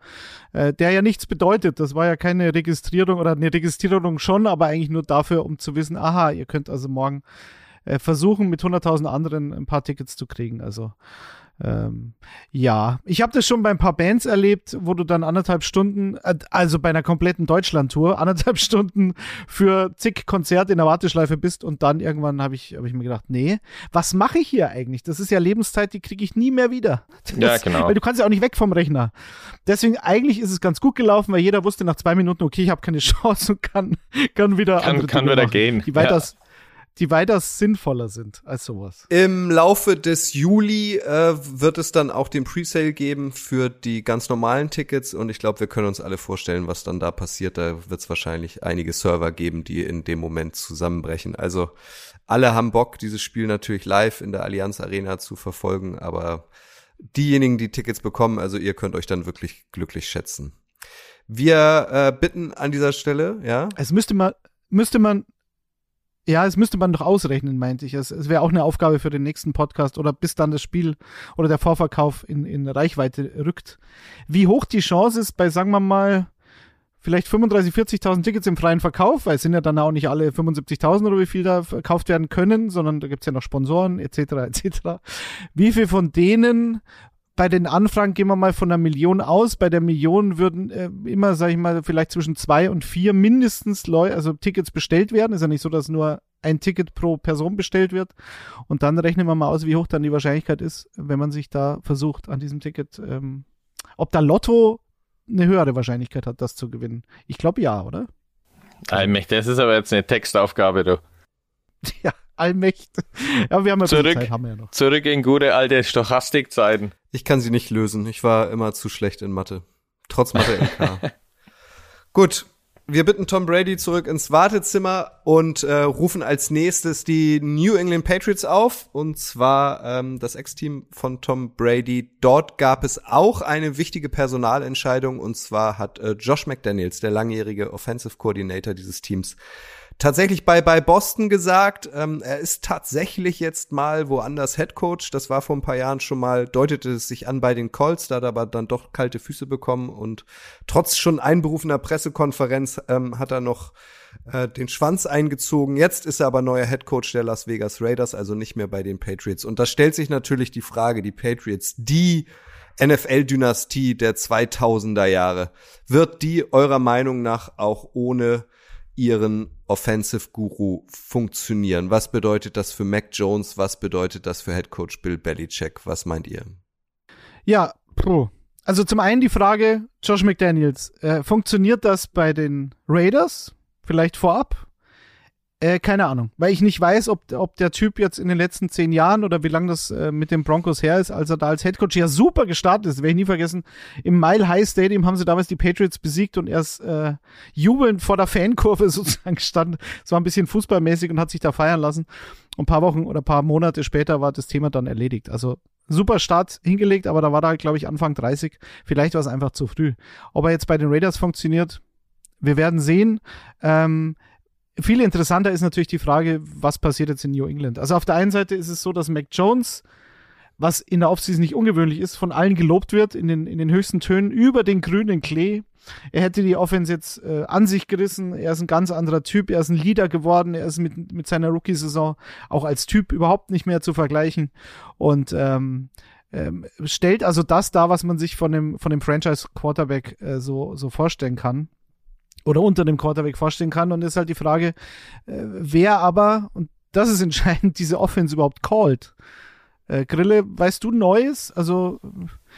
Äh, der ja nichts bedeutet. Das war ja keine Registrierung oder eine Registrierung schon, aber eigentlich nur dafür, um zu wissen, aha, ihr könnt also morgen äh, versuchen, mit 100.000 anderen ein paar Tickets zu kriegen. Also ähm, ja, ich habe das schon bei ein paar Bands erlebt, wo du dann anderthalb Stunden, äh, also bei einer kompletten Deutschland-Tour, anderthalb Stunden für zig Konzerte in der Warteschleife bist und dann irgendwann habe ich, hab ich mir gedacht, nee, was mache ich hier eigentlich? Das ist ja Lebenszeit, die kriege ich nie mehr wieder. Das, ja, genau. Weil du kannst ja auch nicht weg vom Rechner. Deswegen eigentlich ist es ganz gut gelaufen, weil jeder wusste nach zwei Minuten, okay, ich habe keine Chance und kann, kann wieder kann, kann wieder machen, gehen. Die weiters, ja die weitaus sinnvoller sind als sowas. Im Laufe des Juli äh, wird es dann auch den Presale geben für die ganz normalen Tickets und ich glaube, wir können uns alle vorstellen, was dann da passiert. Da wird es wahrscheinlich einige Server geben, die in dem Moment zusammenbrechen. Also alle haben Bock, dieses Spiel natürlich live in der Allianz Arena zu verfolgen, aber diejenigen, die Tickets bekommen, also ihr könnt euch dann wirklich glücklich schätzen. Wir äh, bitten an dieser Stelle, ja. Es müsste man, müsste man ja, es müsste man doch ausrechnen, meinte ich. Es, es wäre auch eine Aufgabe für den nächsten Podcast oder bis dann das Spiel oder der Vorverkauf in, in Reichweite rückt. Wie hoch die Chance ist bei, sagen wir mal, vielleicht 35, 40.000 Tickets im freien Verkauf, weil es sind ja dann auch nicht alle 75.000 oder wie viel da verkauft werden können, sondern da gibt's ja noch Sponsoren etc. etc. Wie viel von denen bei den Anfragen gehen wir mal von einer Million aus. Bei der Million würden äh, immer, sage ich mal, vielleicht zwischen zwei und vier mindestens Leu also Tickets bestellt werden. Ist ja nicht so, dass nur ein Ticket pro Person bestellt wird. Und dann rechnen wir mal aus, wie hoch dann die Wahrscheinlichkeit ist, wenn man sich da versucht, an diesem Ticket, ähm, ob da Lotto eine höhere Wahrscheinlichkeit hat, das zu gewinnen. Ich glaube ja, oder? Das ist aber jetzt eine Textaufgabe, du. Ja, allmächtig. Ja, wir haben ja zurück, Zeit, haben wir ja noch. Zurück in gute alte Stochastikzeiten. Ich kann sie nicht lösen. Ich war immer zu schlecht in Mathe. Trotz Mathe LK. Gut. Wir bitten Tom Brady zurück ins Wartezimmer und äh, rufen als nächstes die New England Patriots auf. Und zwar ähm, das Ex-Team von Tom Brady. Dort gab es auch eine wichtige Personalentscheidung. Und zwar hat äh, Josh McDaniels, der langjährige Offensive Coordinator dieses Teams, tatsächlich bei, bei Boston gesagt, ähm, er ist tatsächlich jetzt mal woanders Head Coach. Das war vor ein paar Jahren schon mal, deutete es sich an bei den Colts, da hat er aber dann doch kalte Füße bekommen und trotz schon einberufener Pressekonferenz ähm, hat er noch äh, den Schwanz eingezogen. Jetzt ist er aber neuer Head Coach der Las Vegas Raiders, also nicht mehr bei den Patriots. Und da stellt sich natürlich die Frage, die Patriots, die NFL-Dynastie der 2000er Jahre, wird die eurer Meinung nach auch ohne ihren Offensive Guru funktionieren? Was bedeutet das für Mac Jones? Was bedeutet das für Head Coach Bill Belichick? Was meint ihr? Ja, pro. Also zum einen die Frage, Josh McDaniels, äh, funktioniert das bei den Raiders? Vielleicht vorab? Äh, keine Ahnung, weil ich nicht weiß, ob, ob der Typ jetzt in den letzten zehn Jahren oder wie lange das äh, mit den Broncos her ist, als er da als Headcoach ja super gestartet ist, werde ich nie vergessen. Im Mile High Stadium haben sie damals die Patriots besiegt und er ist äh, jubelnd vor der Fankurve sozusagen gestanden. Es war ein bisschen fußballmäßig und hat sich da feiern lassen. Und ein paar Wochen oder ein paar Monate später war das Thema dann erledigt. Also super Start hingelegt, aber da war da, glaube ich, Anfang 30. Vielleicht war es einfach zu früh. Ob er jetzt bei den Raiders funktioniert, wir werden sehen. Ähm, viel interessanter ist natürlich die Frage, was passiert jetzt in New England. Also auf der einen Seite ist es so, dass Mac Jones, was in der Offseason nicht ungewöhnlich ist, von allen gelobt wird in den, in den höchsten Tönen über den grünen Klee. Er hätte die Offense jetzt äh, an sich gerissen. Er ist ein ganz anderer Typ. Er ist ein Leader geworden. Er ist mit, mit seiner Rookie-Saison auch als Typ überhaupt nicht mehr zu vergleichen. Und ähm, ähm, stellt also das dar, was man sich von dem, von dem Franchise-Quarterback äh, so, so vorstellen kann oder unter dem Quarterback vorstellen kann. Und ist halt die Frage, äh, wer aber, und das ist entscheidend, diese Offense überhaupt called. Äh, Grille, weißt du Neues? Also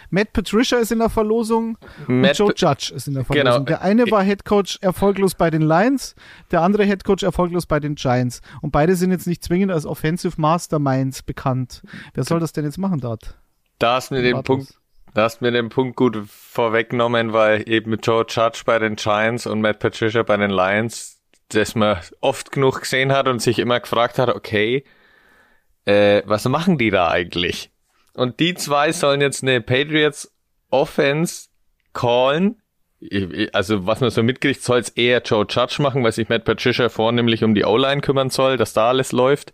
Matt Patricia ist in der Verlosung Matt und Joe Judge ist in der Verlosung. Genau. Der eine war Head Coach erfolglos bei den Lions, der andere Head Coach erfolglos bei den Giants. Und beide sind jetzt nicht zwingend als Offensive Masterminds bekannt. Wer soll das denn jetzt machen dort? Da hast du mir den. Punkt, da hast du mir den Punkt gut vorweggenommen, weil eben Joe Judge bei den Giants und Matt Patricia bei den Lions, das man oft genug gesehen hat und sich immer gefragt hat, okay, äh, was machen die da eigentlich? Und die zwei sollen jetzt eine Patriots Offense callen. Also was man so mitkriegt, soll es eher Joe Judge machen, weil sich Matt Patricia vornehmlich um die O-Line kümmern soll, dass da alles läuft.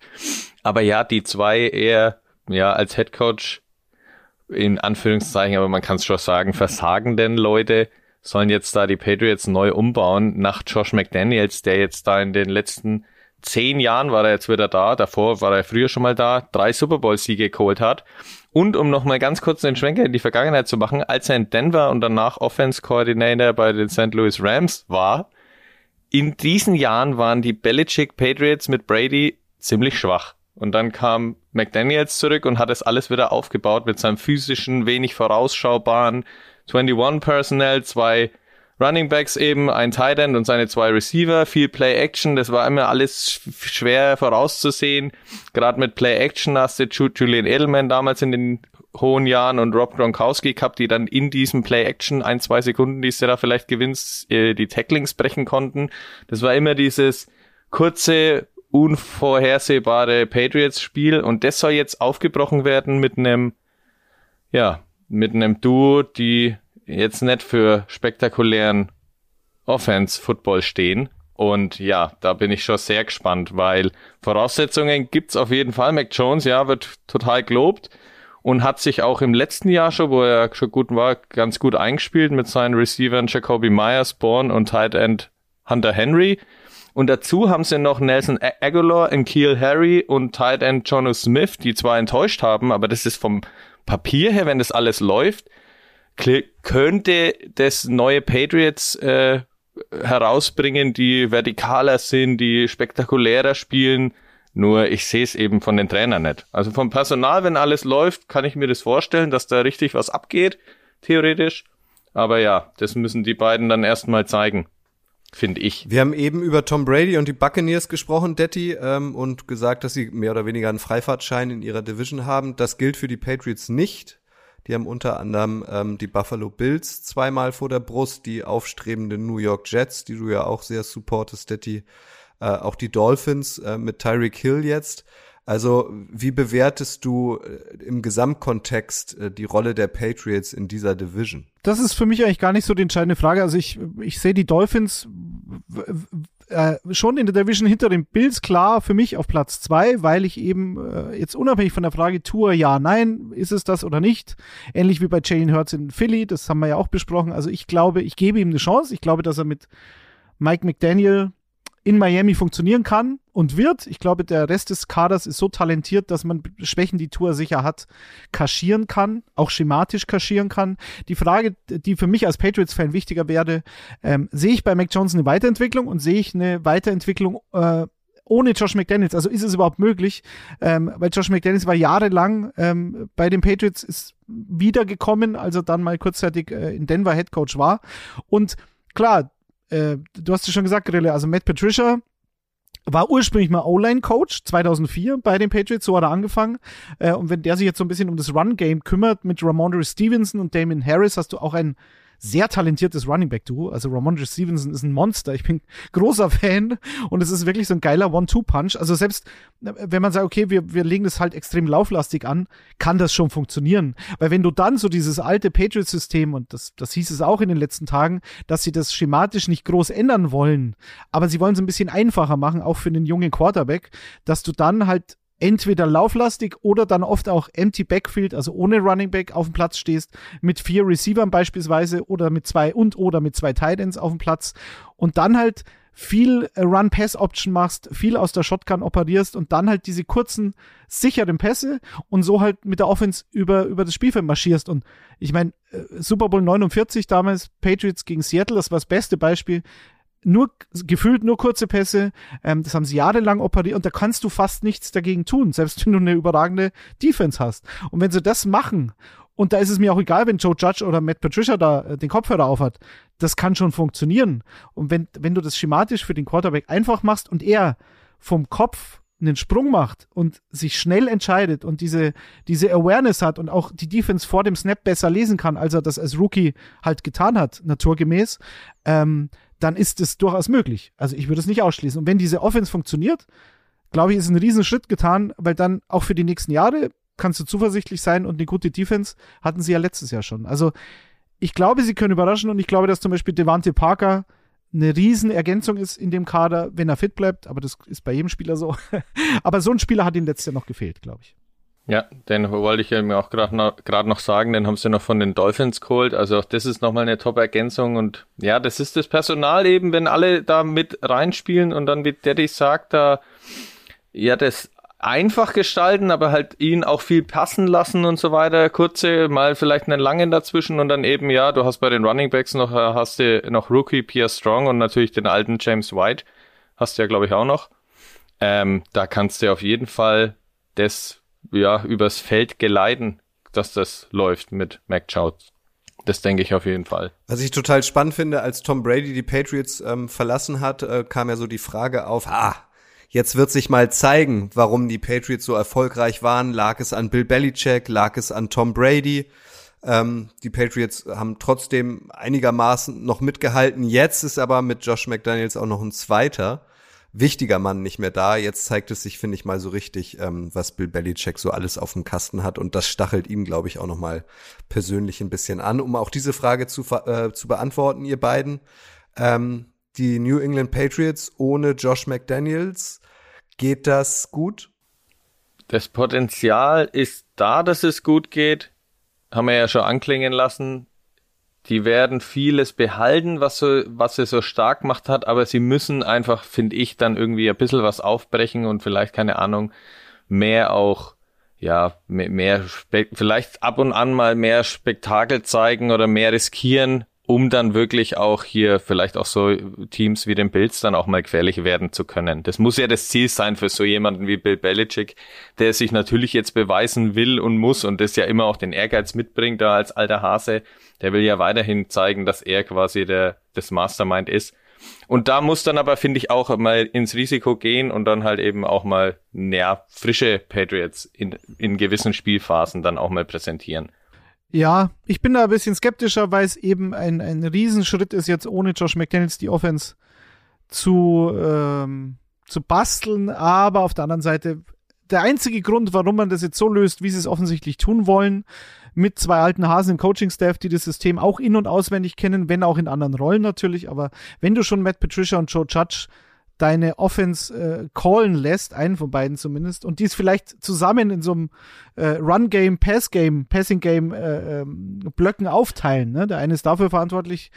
Aber ja, die zwei eher ja als Head Coach in Anführungszeichen, aber man kann es schon sagen, versagenden Leute sollen jetzt da die Patriots neu umbauen nach Josh McDaniels, der jetzt da in den letzten zehn Jahren war er jetzt wieder da, davor war er früher schon mal da, drei Super Bowl-Siege geholt hat. Und um nochmal ganz kurz den Schwenker in die Vergangenheit zu machen, als er in Denver und danach Offense Coordinator bei den St. Louis Rams war, in diesen Jahren waren die Belichick Patriots mit Brady ziemlich schwach. Und dann kam McDaniels zurück und hat es alles wieder aufgebaut mit seinem physischen, wenig vorausschaubaren 21 Personnel, zwei Running Backs eben, ein Tight End und seine zwei Receiver, viel Play Action, das war immer alles sch- schwer vorauszusehen. Gerade mit Play Action hast du Ju- Julian Edelman damals in den hohen Jahren und Rob Gronkowski gehabt, die dann in diesem Play Action ein, zwei Sekunden, die du da vielleicht gewinnst, äh, die Tacklings brechen konnten. Das war immer dieses kurze, unvorhersehbare Patriots-Spiel und das soll jetzt aufgebrochen werden mit einem, ja, mit einem Duo, die jetzt nicht für spektakulären Offense-Football stehen. Und ja, da bin ich schon sehr gespannt, weil Voraussetzungen gibt's auf jeden Fall. Mac Jones, ja, wird total gelobt und hat sich auch im letzten Jahr schon, wo er schon gut war, ganz gut eingespielt mit seinen Receivern Jacoby Myers, Bourne und Tight End Hunter Henry. Und dazu haben sie noch Nelson Aguilar, Keel Harry und Tight End Jono Smith, die zwar enttäuscht haben, aber das ist vom Papier her, wenn das alles läuft, könnte das neue Patriots äh, herausbringen, die vertikaler sind, die spektakulärer spielen. Nur ich sehe es eben von den Trainern nicht. Also vom Personal, wenn alles läuft, kann ich mir das vorstellen, dass da richtig was abgeht, theoretisch. Aber ja, das müssen die beiden dann erstmal zeigen, finde ich. Wir haben eben über Tom Brady und die Buccaneers gesprochen, Detti, ähm, und gesagt, dass sie mehr oder weniger einen Freifahrtschein in ihrer Division haben. Das gilt für die Patriots nicht. Die haben unter anderem ähm, die Buffalo Bills zweimal vor der Brust, die aufstrebenden New York Jets, die du ja auch sehr supportest, Detti, äh, auch die Dolphins äh, mit Tyreek Hill jetzt. Also wie bewertest du äh, im Gesamtkontext äh, die Rolle der Patriots in dieser Division? Das ist für mich eigentlich gar nicht so die entscheidende Frage. Also ich, ich sehe die Dolphins äh, schon in der Division hinter den Bills klar für mich auf Platz zwei, weil ich eben äh, jetzt unabhängig von der Frage Tour, ja, nein, ist es das oder nicht, ähnlich wie bei Jalen Hurts in Philly, das haben wir ja auch besprochen. Also ich glaube, ich gebe ihm eine Chance. Ich glaube, dass er mit Mike McDaniel in Miami funktionieren kann und wird. Ich glaube, der Rest des Kaders ist so talentiert, dass man Schwächen, die Tour sicher hat, kaschieren kann, auch schematisch kaschieren kann. Die Frage, die für mich als Patriots-Fan wichtiger wäre, ähm, sehe ich bei Mac Jones eine Weiterentwicklung und sehe ich eine Weiterentwicklung äh, ohne Josh McDaniels. Also ist es überhaupt möglich? Ähm, weil Josh McDaniels war jahrelang ähm, bei den Patriots, ist wiedergekommen, also dann mal kurzzeitig äh, in Denver Head Coach war. Und klar, äh, du hast es schon gesagt, Grille, also Matt Patricia war ursprünglich mal O-Line-Coach 2004 bei den Patriots, so hat er angefangen. Äh, und wenn der sich jetzt so ein bisschen um das Run-Game kümmert mit Ramondre Stevenson und Damon Harris, hast du auch einen sehr talentiertes Running Back Duo. Also Ramondre Stevenson ist ein Monster. Ich bin großer Fan und es ist wirklich so ein geiler One-Two-Punch. Also selbst wenn man sagt, okay, wir, wir legen das halt extrem lauflastig an, kann das schon funktionieren. Weil wenn du dann so dieses alte Patriots-System und das, das hieß es auch in den letzten Tagen, dass sie das schematisch nicht groß ändern wollen, aber sie wollen es ein bisschen einfacher machen, auch für den jungen Quarterback, dass du dann halt entweder lauflastig oder dann oft auch empty Backfield, also ohne Running Back auf dem Platz stehst, mit vier Receivern beispielsweise oder mit zwei und oder mit zwei Tight Ends auf dem Platz und dann halt viel äh, Run-Pass-Option machst, viel aus der Shotgun operierst und dann halt diese kurzen, sicheren Pässe und so halt mit der Offense über, über das Spielfeld marschierst. Und ich meine, äh, Super Bowl 49 damals, Patriots gegen Seattle, das war das beste Beispiel nur gefühlt nur kurze Pässe. Ähm, das haben sie jahrelang operiert und da kannst du fast nichts dagegen tun, selbst wenn du eine überragende Defense hast. Und wenn sie das machen, und da ist es mir auch egal, wenn Joe Judge oder Matt Patricia da äh, den Kopfhörer aufhat, das kann schon funktionieren. Und wenn, wenn du das schematisch für den Quarterback einfach machst und er vom Kopf einen Sprung macht und sich schnell entscheidet und diese, diese Awareness hat und auch die Defense vor dem Snap besser lesen kann, als er das als Rookie halt getan hat, naturgemäß, ähm, dann ist es durchaus möglich. Also ich würde es nicht ausschließen. Und wenn diese Offense funktioniert, glaube ich, ist ein Riesenschritt getan, weil dann auch für die nächsten Jahre kannst du zuversichtlich sein und eine gute Defense hatten sie ja letztes Jahr schon. Also ich glaube, sie können überraschen und ich glaube, dass zum Beispiel Devante Parker eine Riesenergänzung ist in dem Kader, wenn er fit bleibt, aber das ist bei jedem Spieler so. aber so ein Spieler hat ihm letztes Jahr noch gefehlt, glaube ich. Ja, den wollte ich ja mir auch gerade noch, noch sagen, den haben sie noch von den Dolphins geholt. Also auch das ist nochmal eine Top-Ergänzung und ja, das ist das Personal eben, wenn alle da mit reinspielen und dann, wie Daddy sagt, da ja das einfach gestalten, aber halt ihn auch viel passen lassen und so weiter. Kurze, mal vielleicht einen langen dazwischen und dann eben, ja, du hast bei den Running Backs noch, äh, hast du noch Rookie Pierre Strong und natürlich den alten James White. Hast du ja, glaube ich, auch noch. Ähm, da kannst du auf jeden Fall das ja, übers Feld geleiten, dass das läuft mit Mac Jones. Das denke ich auf jeden Fall. Was ich total spannend finde, als Tom Brady die Patriots ähm, verlassen hat, äh, kam ja so die Frage auf, ah, jetzt wird sich mal zeigen, warum die Patriots so erfolgreich waren. Lag es an Bill Belichick, lag es an Tom Brady? Ähm, die Patriots haben trotzdem einigermaßen noch mitgehalten. Jetzt ist aber mit Josh McDaniels auch noch ein zweiter wichtiger Mann nicht mehr da. Jetzt zeigt es sich, finde ich mal so richtig, ähm, was Bill Belichick so alles auf dem Kasten hat. Und das stachelt ihm, glaube ich, auch noch mal persönlich ein bisschen an. Um auch diese Frage zu, äh, zu beantworten, ihr beiden. Ähm, die New England Patriots ohne Josh McDaniels, geht das gut? Das Potenzial ist da, dass es gut geht. Haben wir ja schon anklingen lassen die werden vieles behalten, was so, was sie so stark gemacht hat, aber sie müssen einfach, finde ich, dann irgendwie ein bisschen was aufbrechen und vielleicht, keine Ahnung, mehr auch, ja, mehr, mehr vielleicht ab und an mal mehr Spektakel zeigen oder mehr riskieren, um dann wirklich auch hier vielleicht auch so Teams wie den Bills dann auch mal gefährlich werden zu können. Das muss ja das Ziel sein für so jemanden wie Bill Belichick, der sich natürlich jetzt beweisen will und muss und das ja immer auch den Ehrgeiz mitbringt, da als alter Hase. Der will ja weiterhin zeigen, dass er quasi der, das Mastermind ist. Und da muss dann aber, finde ich, auch mal ins Risiko gehen und dann halt eben auch mal, ja, frische Patriots in, in gewissen Spielphasen dann auch mal präsentieren. Ja, ich bin da ein bisschen skeptischer, weil es eben ein, ein Riesenschritt ist, jetzt ohne Josh McDaniels die Offense zu, ähm, zu basteln. Aber auf der anderen Seite, der einzige Grund, warum man das jetzt so löst, wie sie es offensichtlich tun wollen, mit zwei alten Hasen im Coaching-Staff, die das System auch in- und auswendig kennen, wenn auch in anderen Rollen natürlich. Aber wenn du schon Matt Patricia und Joe Judge deine Offense äh, callen lässt, einen von beiden zumindest, und die es vielleicht zusammen in so einem äh, Run-Game, Pass-Game, Passing-Game äh, ähm, Blöcken aufteilen. Ne? Der eine ist dafür verantwortlich,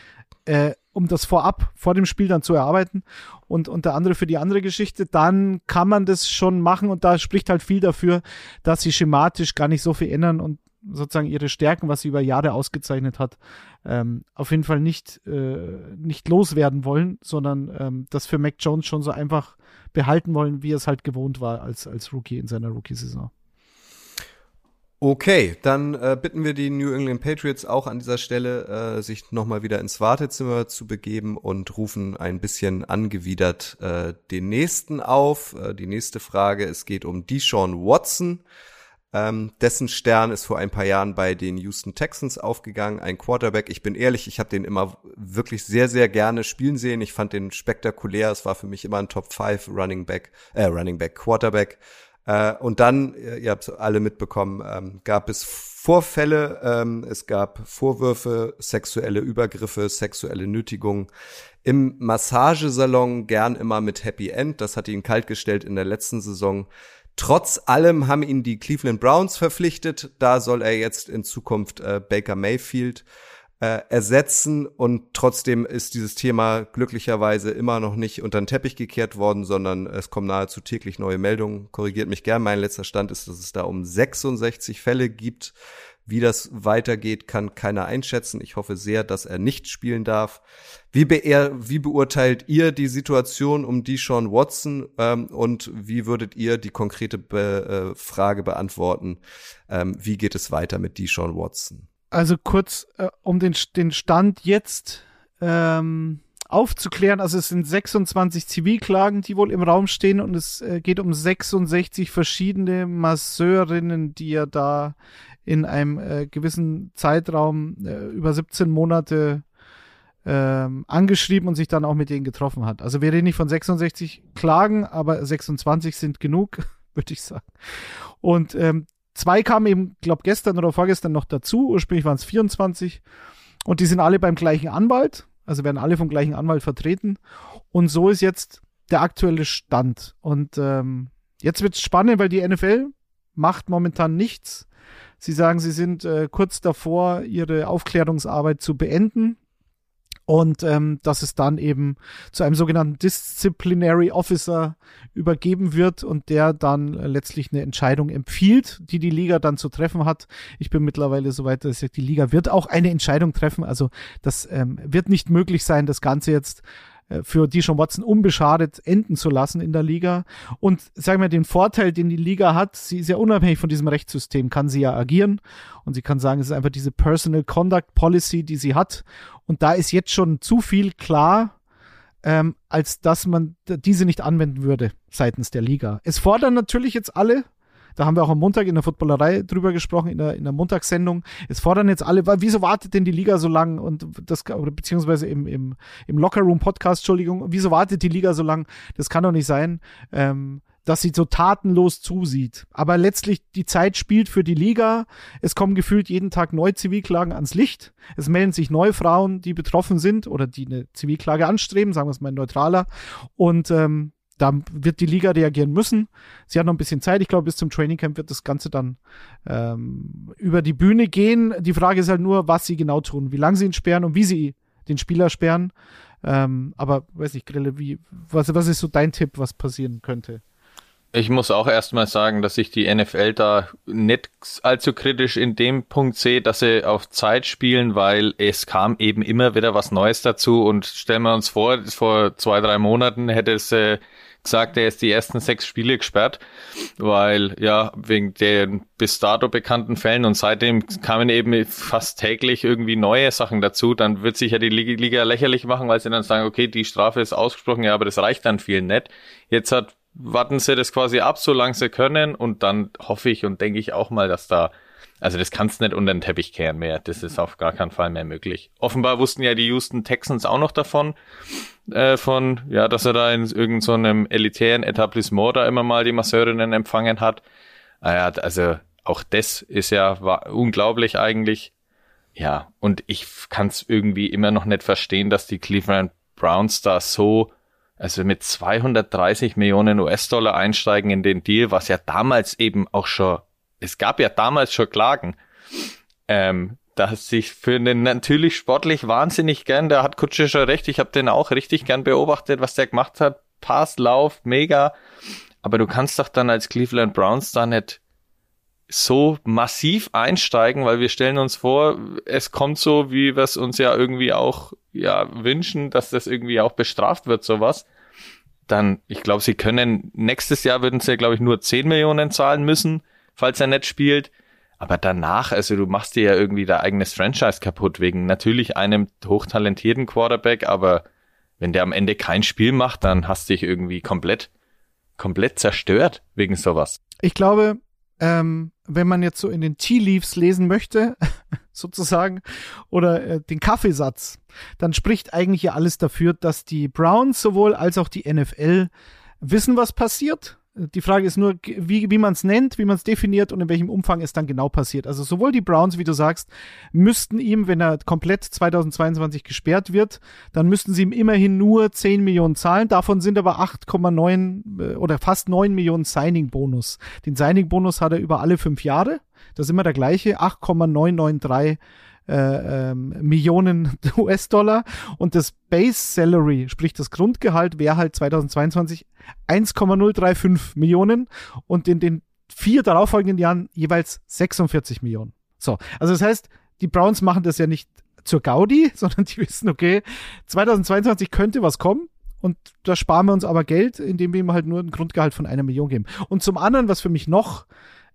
äh, um das vorab, vor dem Spiel dann zu erarbeiten und, und der andere für die andere Geschichte, dann kann man das schon machen und da spricht halt viel dafür, dass sie schematisch gar nicht so viel ändern und sozusagen ihre Stärken, was sie über Jahre ausgezeichnet hat, ähm, auf jeden Fall nicht, äh, nicht loswerden wollen, sondern ähm, das für Mac Jones schon so einfach behalten wollen, wie es halt gewohnt war als, als Rookie in seiner Rookie-Saison. Okay, dann äh, bitten wir die New England Patriots auch an dieser Stelle, äh, sich nochmal wieder ins Wartezimmer zu begeben und rufen ein bisschen angewidert äh, den nächsten auf. Äh, die nächste Frage, es geht um Deshaun Watson. Ähm, dessen Stern ist vor ein paar Jahren bei den Houston Texans aufgegangen. Ein Quarterback. Ich bin ehrlich, ich habe den immer wirklich sehr, sehr gerne spielen sehen. Ich fand den spektakulär. Es war für mich immer ein Top 5 Running Back, äh, Running Back Quarterback. Äh, und dann, äh, ihr habt alle mitbekommen, ähm, gab es Vorfälle, ähm, es gab Vorwürfe, sexuelle Übergriffe, sexuelle Nötigung im Massagesalon, gern immer mit Happy End. Das hat ihn kaltgestellt in der letzten Saison. Trotz allem haben ihn die Cleveland Browns verpflichtet. Da soll er jetzt in Zukunft äh, Baker Mayfield äh, ersetzen und trotzdem ist dieses Thema glücklicherweise immer noch nicht unter den Teppich gekehrt worden, sondern es kommen nahezu täglich neue Meldungen. Korrigiert mich gern. Mein letzter Stand ist, dass es da um 66 Fälle gibt. Wie das weitergeht, kann keiner einschätzen. Ich hoffe sehr, dass er nicht spielen darf. Wie, be wie beurteilt ihr die Situation um Deshaun Watson ähm, und wie würdet ihr die konkrete be äh, Frage beantworten? Ähm, wie geht es weiter mit Deshaun Watson? Also kurz, äh, um den, den Stand jetzt ähm, aufzuklären, also es sind 26 Zivilklagen, die wohl im Raum stehen und es äh, geht um 66 verschiedene Masseurinnen, die er da in einem äh, gewissen Zeitraum äh, über 17 Monate ähm, angeschrieben und sich dann auch mit denen getroffen hat. Also wir reden nicht von 66 Klagen, aber 26 sind genug, würde ich sagen. Und ähm, zwei kamen eben, glaube gestern oder vorgestern noch dazu. Ursprünglich waren es 24 und die sind alle beim gleichen Anwalt, also werden alle vom gleichen Anwalt vertreten. Und so ist jetzt der aktuelle Stand. Und ähm, jetzt wird es spannend, weil die NFL macht momentan nichts Sie sagen, sie sind äh, kurz davor, ihre Aufklärungsarbeit zu beenden und ähm, dass es dann eben zu einem sogenannten Disciplinary Officer übergeben wird und der dann äh, letztlich eine Entscheidung empfiehlt, die die Liga dann zu treffen hat. Ich bin mittlerweile so weit, dass die Liga wird auch eine Entscheidung treffen. Also das ähm, wird nicht möglich sein, das Ganze jetzt für Deshaun Watson unbeschadet enden zu lassen in der Liga. Und sagen wir, den Vorteil, den die Liga hat, sie ist ja unabhängig von diesem Rechtssystem, kann sie ja agieren und sie kann sagen, es ist einfach diese Personal Conduct Policy, die sie hat. Und da ist jetzt schon zu viel klar, ähm, als dass man diese nicht anwenden würde seitens der Liga. Es fordern natürlich jetzt alle, da haben wir auch am Montag in der Footballerei drüber gesprochen, in der, in der Montagssendung. Es fordern jetzt alle, weil, wieso wartet denn die Liga so lang und das, oder beziehungsweise im, im, im Lockerroom-Podcast, Entschuldigung, wieso wartet die Liga so lang? Das kann doch nicht sein. Ähm, dass sie so tatenlos zusieht. Aber letztlich die Zeit spielt für die Liga. Es kommen gefühlt jeden Tag neue Zivilklagen ans Licht. Es melden sich neue Frauen, die betroffen sind oder die eine Zivilklage anstreben, sagen wir es mal neutraler. Und ähm, da wird die Liga reagieren müssen. Sie hat noch ein bisschen Zeit. Ich glaube, bis zum Training Camp wird das Ganze dann ähm, über die Bühne gehen. Die Frage ist halt nur, was sie genau tun, wie lange sie ihn sperren und wie sie den Spieler sperren. Ähm, aber weiß nicht, Grille, wie, was, was ist so dein Tipp, was passieren könnte? Ich muss auch erstmal sagen, dass ich die NFL da nicht allzu kritisch in dem Punkt sehe, dass sie auf Zeit spielen, weil es kam eben immer wieder was Neues dazu und stellen wir uns vor, vor zwei, drei Monaten hätte es äh, gesagt, er ist die ersten sechs Spiele gesperrt, weil ja, wegen den bis dato bekannten Fällen und seitdem kamen eben fast täglich irgendwie neue Sachen dazu, dann wird sich ja die Liga lächerlich machen, weil sie dann sagen, okay, die Strafe ist ausgesprochen, ja, aber das reicht dann vielen nicht. Jetzt hat, warten sie das quasi ab, solange sie können und dann hoffe ich und denke ich auch mal, dass da also das kannst nicht unter den Teppich kehren mehr. Das ist auf gar keinen Fall mehr möglich. Offenbar wussten ja die Houston Texans auch noch davon, äh, von, ja, dass er da in irgendeinem so elitären Etablissement da immer mal die Masseurinnen empfangen hat. Naja, ah also auch das ist ja unglaublich eigentlich. Ja, und ich kann es irgendwie immer noch nicht verstehen, dass die Cleveland Browns da so Also mit 230 Millionen US-Dollar einsteigen in den Deal, was ja damals eben auch schon, es gab ja damals schon Klagen, ähm, dass sich für den natürlich sportlich wahnsinnig gern, da hat Kutsche schon recht, ich habe den auch richtig gern beobachtet, was der gemacht hat. Pass, Lauf, mega. Aber du kannst doch dann als Cleveland Browns da nicht so massiv einsteigen, weil wir stellen uns vor, es kommt so, wie wir es uns ja irgendwie auch ja wünschen, dass das irgendwie auch bestraft wird, sowas. Dann, ich glaube, sie können nächstes Jahr würden sie, glaube ich, nur 10 Millionen zahlen müssen, falls er nicht spielt. Aber danach, also du machst dir ja irgendwie dein eigenes Franchise kaputt wegen natürlich einem hochtalentierten Quarterback, aber wenn der am Ende kein Spiel macht, dann hast du dich irgendwie komplett, komplett zerstört wegen sowas. Ich glaube, ähm, wenn man jetzt so in den Tea Leaves lesen möchte, sozusagen, oder äh, den Kaffeesatz, dann spricht eigentlich ja alles dafür, dass die Browns sowohl als auch die NFL wissen, was passiert die Frage ist nur, wie, wie man es nennt, wie man es definiert und in welchem Umfang es dann genau passiert. Also sowohl die Browns, wie du sagst, müssten ihm, wenn er komplett 2022 gesperrt wird, dann müssten sie ihm immerhin nur 10 Millionen zahlen. Davon sind aber 8,9 äh, oder fast 9 Millionen Signing-Bonus. Den Signing-Bonus hat er über alle fünf Jahre. Das ist immer der gleiche, 8,993 äh, ähm, Millionen US-Dollar und das Base Salary, sprich das Grundgehalt, wäre halt 2022 1,035 Millionen und in den vier darauffolgenden Jahren jeweils 46 Millionen. So, also das heißt, die Browns machen das ja nicht zur Gaudi, sondern die wissen, okay, 2022 könnte was kommen. Und da sparen wir uns aber Geld, indem wir ihm halt nur ein Grundgehalt von einer Million geben. Und zum anderen, was für mich noch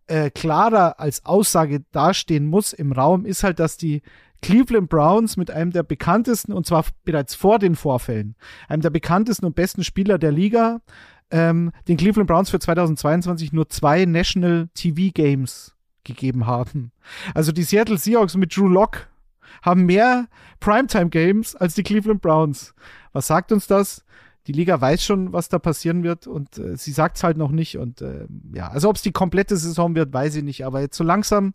äh, klarer als Aussage dastehen muss im Raum, ist halt, dass die Cleveland Browns mit einem der bekanntesten, und zwar bereits vor den Vorfällen, einem der bekanntesten und besten Spieler der Liga, ähm, den Cleveland Browns für 2022 nur zwei National TV Games gegeben haben. Also die Seattle Seahawks mit Drew Locke haben mehr Primetime Games als die Cleveland Browns. Was sagt uns das? Die Liga weiß schon, was da passieren wird und äh, sie sagt es halt noch nicht. Und äh, ja, also ob es die komplette Saison wird, weiß ich nicht. Aber jetzt so langsam,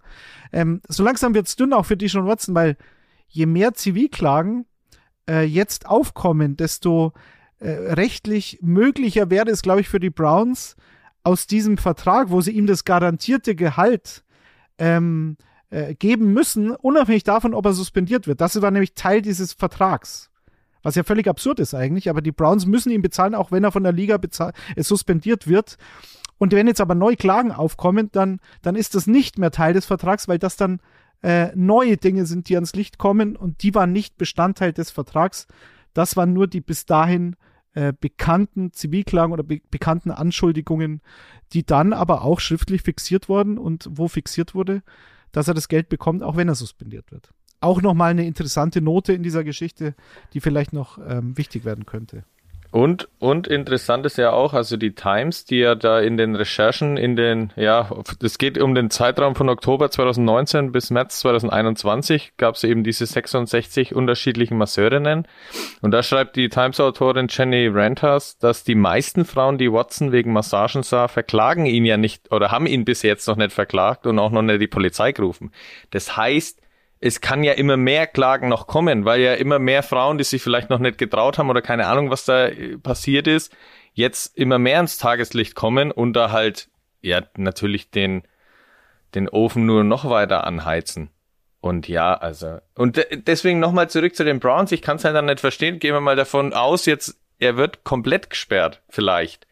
ähm, so langsam wird es dünn auch für Dishon Watson, weil je mehr Zivilklagen äh, jetzt aufkommen, desto äh, rechtlich möglicher wäre es, glaube ich, für die Browns aus diesem Vertrag, wo sie ihm das garantierte Gehalt ähm, äh, geben müssen, unabhängig davon, ob er suspendiert wird. Das war nämlich Teil dieses Vertrags. Was ja völlig absurd ist eigentlich, aber die Browns müssen ihn bezahlen, auch wenn er von der Liga äh, suspendiert wird. Und wenn jetzt aber neue Klagen aufkommen, dann, dann ist das nicht mehr Teil des Vertrags, weil das dann äh, neue Dinge sind, die ans Licht kommen und die waren nicht Bestandteil des Vertrags. Das waren nur die bis dahin äh, bekannten Zivilklagen oder be bekannten Anschuldigungen, die dann aber auch schriftlich fixiert wurden und wo fixiert wurde, dass er das Geld bekommt, auch wenn er suspendiert wird auch nochmal eine interessante Note in dieser Geschichte, die vielleicht noch ähm, wichtig werden könnte. Und, und interessant ist ja auch, also die Times, die ja da in den Recherchen in den, ja, es geht um den Zeitraum von Oktober 2019 bis März 2021, gab es eben diese 66 unterschiedlichen Masseurinnen. Und da schreibt die Times-Autorin Jenny Renters, dass die meisten Frauen, die Watson wegen Massagen sah, verklagen ihn ja nicht oder haben ihn bis jetzt noch nicht verklagt und auch noch nicht die Polizei gerufen. Das heißt, es kann ja immer mehr Klagen noch kommen, weil ja immer mehr Frauen, die sich vielleicht noch nicht getraut haben oder keine Ahnung, was da äh, passiert ist, jetzt immer mehr ins Tageslicht kommen und da halt ja natürlich den den Ofen nur noch weiter anheizen. Und ja, also und deswegen nochmal zurück zu den Browns. Ich kann es halt dann nicht verstehen. Gehen wir mal davon aus, jetzt er wird komplett gesperrt, vielleicht.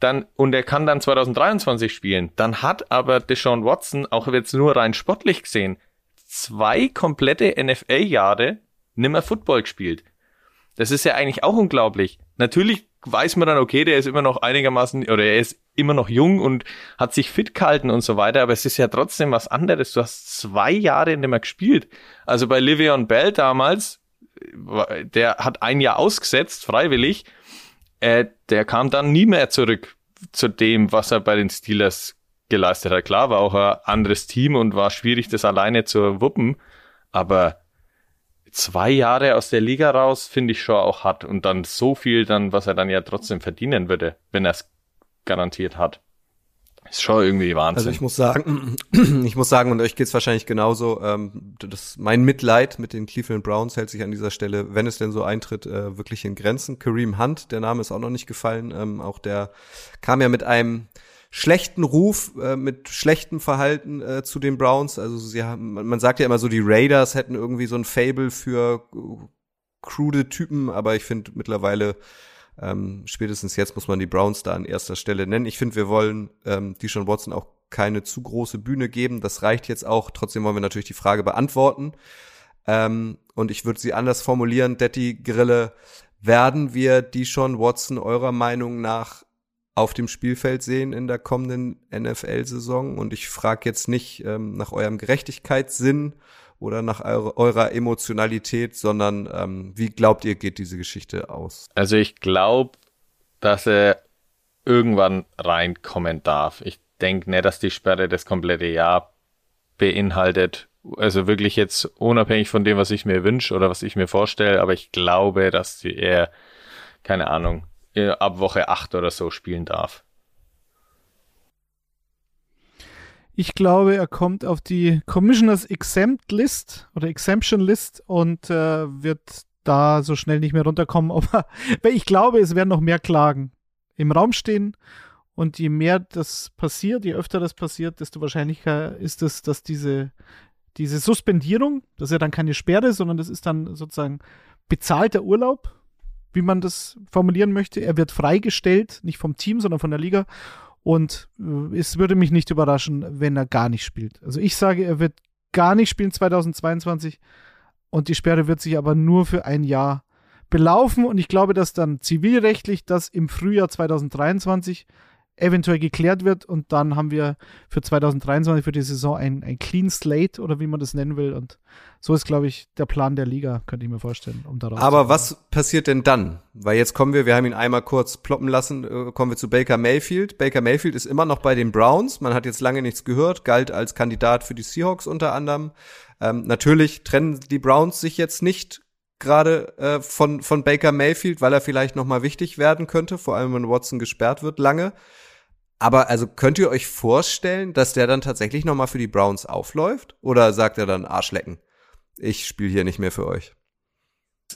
Dann, und er kann dann 2023 spielen. Dann hat aber Deshaun Watson, auch jetzt nur rein sportlich gesehen, zwei komplette NFL-Jahre nimmer Football gespielt. Das ist ja eigentlich auch unglaublich. Natürlich weiß man dann, okay, der ist immer noch einigermaßen, oder er ist immer noch jung und hat sich fit gehalten und so weiter, aber es ist ja trotzdem was anderes. Du hast zwei Jahre nicht mehr gespielt. Also bei Livion Bell damals, der hat ein Jahr ausgesetzt, freiwillig, äh, der kam dann nie mehr zurück zu dem, was er bei den Steelers geleistet hat. Klar, war auch ein anderes Team und war schwierig, das alleine zu wuppen. Aber zwei Jahre aus der Liga raus, finde ich schon auch hart. Und dann so viel dann, was er dann ja trotzdem verdienen würde, wenn er es garantiert hat. ist schon irgendwie Wahnsinn. Also ich muss sagen, ich muss sagen, und euch geht's wahrscheinlich genauso, ähm, das, mein Mitleid mit den Cleveland Browns hält sich an dieser Stelle, wenn es denn so eintritt, äh, wirklich in Grenzen. Kareem Hunt, der Name ist auch noch nicht gefallen, ähm, auch der kam ja mit einem schlechten Ruf, äh, mit schlechtem Verhalten äh, zu den Browns. Also sie haben, man sagt ja immer so, die Raiders hätten irgendwie so ein Fable für krude Typen, aber ich finde mittlerweile ähm, spätestens jetzt muss man die Browns da an erster Stelle nennen. Ich finde, wir wollen ähm, die schon Watson auch keine zu große Bühne geben. Das reicht jetzt auch. Trotzdem wollen wir natürlich die Frage beantworten. Ähm, und ich würde sie anders formulieren, Detti Grille, werden wir die schon Watson eurer Meinung nach auf dem Spielfeld sehen in der kommenden NFL-Saison? Und ich frage jetzt nicht ähm, nach eurem Gerechtigkeitssinn oder nach eure, eurer Emotionalität, sondern ähm, wie glaubt ihr, geht diese Geschichte aus? Also ich glaube, dass er irgendwann reinkommen darf. Ich denke nicht, dass die Sperre das komplette Jahr beinhaltet. Also wirklich jetzt unabhängig von dem, was ich mir wünsche oder was ich mir vorstelle, aber ich glaube, dass er, keine Ahnung, ab Woche 8 oder so spielen darf. Ich glaube, er kommt auf die Commissioners Exempt List oder Exemption List und äh, wird da so schnell nicht mehr runterkommen. Aber ich glaube, es werden noch mehr Klagen im Raum stehen. Und je mehr das passiert, je öfter das passiert, desto wahrscheinlicher ist es, dass diese, diese Suspendierung, das ist ja dann keine Sperre, sondern das ist dann sozusagen bezahlter Urlaub, wie man das formulieren möchte. Er wird freigestellt, nicht vom Team, sondern von der Liga. Und äh, es würde mich nicht überraschen, wenn er gar nicht spielt. Also ich sage, er wird gar nicht spielen 2022 und die Sperre wird sich aber nur für ein Jahr belaufen und ich glaube, dass dann zivilrechtlich das im Frühjahr 2023 eventuell geklärt wird und dann haben wir für 2023 für die Saison ein, ein Clean Slate oder wie man das nennen will und so ist, glaube ich, der Plan der Liga, könnte ich mir vorstellen. Um daraus Aber was passiert denn dann? Weil jetzt kommen wir, wir haben ihn einmal kurz ploppen lassen, äh, kommen wir zu Baker Mayfield. Baker Mayfield ist immer noch bei den Browns, man hat jetzt lange nichts gehört, galt als Kandidat für die Seahawks unter anderem. Ähm, natürlich trennen die Browns sich jetzt nicht gerade äh, von, von Baker Mayfield, weil er vielleicht noch mal wichtig werden könnte, vor allem wenn Watson gesperrt wird lange. Aber also könnt ihr euch vorstellen, dass der dann tatsächlich noch mal für die Browns aufläuft? Oder sagt er dann Arschlecken? Ich spiele hier nicht mehr für euch.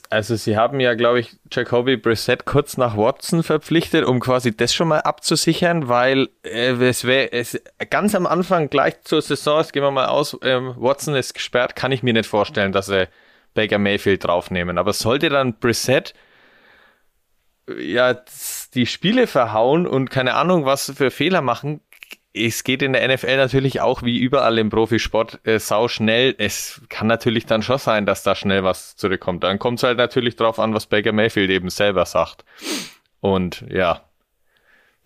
Also sie haben ja, glaube ich, Jacoby Brissett kurz nach Watson verpflichtet, um quasi das schon mal abzusichern, weil äh, es wäre ganz am Anfang gleich zur Saison, jetzt gehen wir mal aus, ähm, Watson ist gesperrt, kann ich mir nicht vorstellen, dass sie Baker Mayfield draufnehmen. Aber sollte dann Brissett ja die Spiele verhauen und keine Ahnung was für Fehler machen. Es geht in der NFL natürlich auch wie überall im Profisport äh, sau schnell. Es kann natürlich dann schon sein, dass da schnell was zurückkommt. Dann kommt es halt natürlich drauf an, was Baker Mayfield eben selber sagt. Und ja,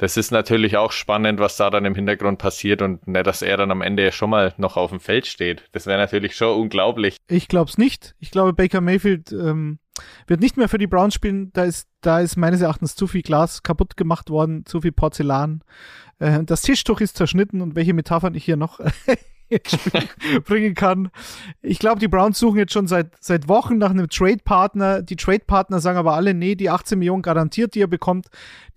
das ist natürlich auch spannend, was da dann im Hintergrund passiert und nicht, dass er dann am Ende schon mal noch auf dem Feld steht. Das wäre natürlich schon unglaublich. Ich glaube es nicht. Ich glaube, Baker Mayfield ähm, wird nicht mehr für die Browns spielen. Da ist, da ist meines Erachtens zu viel Glas kaputt gemacht worden, zu viel Porzellan. Äh, das Tischtuch ist zerschnitten und welche Metaphern ich hier noch bringen kann. Ich glaube, die Browns suchen jetzt schon seit, seit Wochen nach einem Trade-Partner. Die Trade-Partner sagen aber alle, nee, die 18 Millionen garantiert, die er bekommt,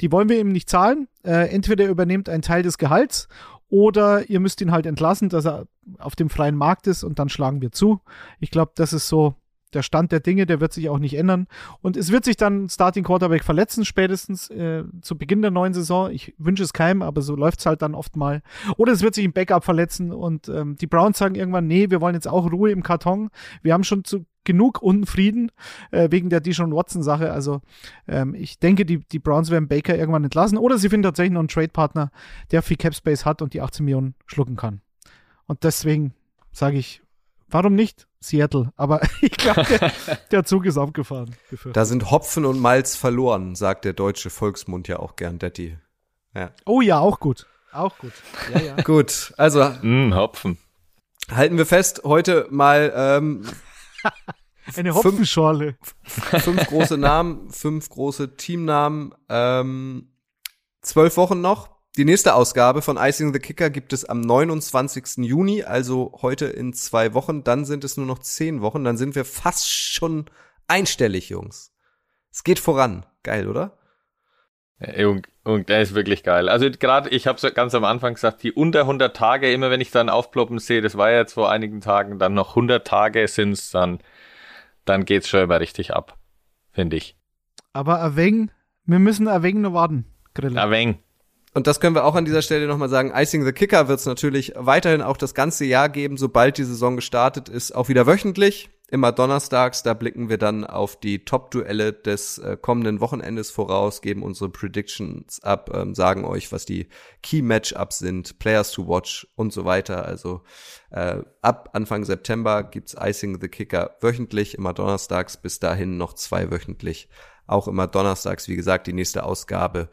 die wollen wir ihm nicht zahlen. Äh, entweder er übernimmt einen Teil des Gehalts oder ihr müsst ihn halt entlassen, dass er auf dem freien Markt ist und dann schlagen wir zu. Ich glaube, das ist so der Stand der Dinge, der wird sich auch nicht ändern. Und es wird sich dann Starting Quarterback verletzen, spätestens äh, zu Beginn der neuen Saison. Ich wünsche es keinem, aber so läuft es halt dann oft mal. Oder es wird sich ein Backup verletzen und ähm, die Browns sagen irgendwann, nee, wir wollen jetzt auch Ruhe im Karton. Wir haben schon zu genug Unfrieden äh, wegen der Dijon Watson-Sache. Also ähm, ich denke, die, die Browns werden Baker irgendwann entlassen oder sie finden tatsächlich noch einen Trade-Partner, der viel Cap Space hat und die 18 Millionen schlucken kann. Und deswegen sage ich, warum nicht? Seattle. Aber ich glaube, der, der, Zug ist abgefahren. Da sind Hopfen und Malz verloren, sagt der deutsche Volksmund ja auch gern, Detti. Ja. Oh ja, auch gut. Auch gut. Ja, ja. gut, also. Mm, Hopfen. Halten wir fest, heute mal ähm, eine Hopfenschorle. Fünf, fünf große Namen, fünf große Teamnamen, ähm, zwölf Wochen noch die nächste Ausgabe von Icing the Kicker gibt es am 29. Juni, also heute in zwei Wochen. Dann sind es nur noch zehn Wochen. Dann sind wir fast schon einstellig, Jungs. Es geht voran. Geil, oder? Und, und der ist wirklich geil. Also gerade, ich habe es ganz am Anfang gesagt, die unter 100 Tage, immer wenn ich dann aufploppen sehe, das war ja jetzt vor einigen Tagen, dann noch 100 Tage sind's, dann, dann geht's schon immer richtig ab, finde ich. Aber ein wenig, wir müssen ein wenig noch warten, Grille. Ein wenig. Und das können wir auch an dieser Stelle nochmal sagen. Icing the Kicker wird es natürlich weiterhin auch das ganze Jahr geben, sobald die Saison gestartet ist, auch wieder wöchentlich. Immer donnerstags, da blicken wir dann auf die Top-Duelle des äh, kommenden Wochenendes voraus, geben unsere Predictions ab, ähm, sagen euch, was die Key-Matchups sind, Players to Watch und so weiter. Also äh, ab Anfang September gibt's Icing the Kicker wöchentlich, immer donnerstags, bis dahin noch zwei wöchentlich. Auch immer donnerstags, wie gesagt, die nächste Ausgabe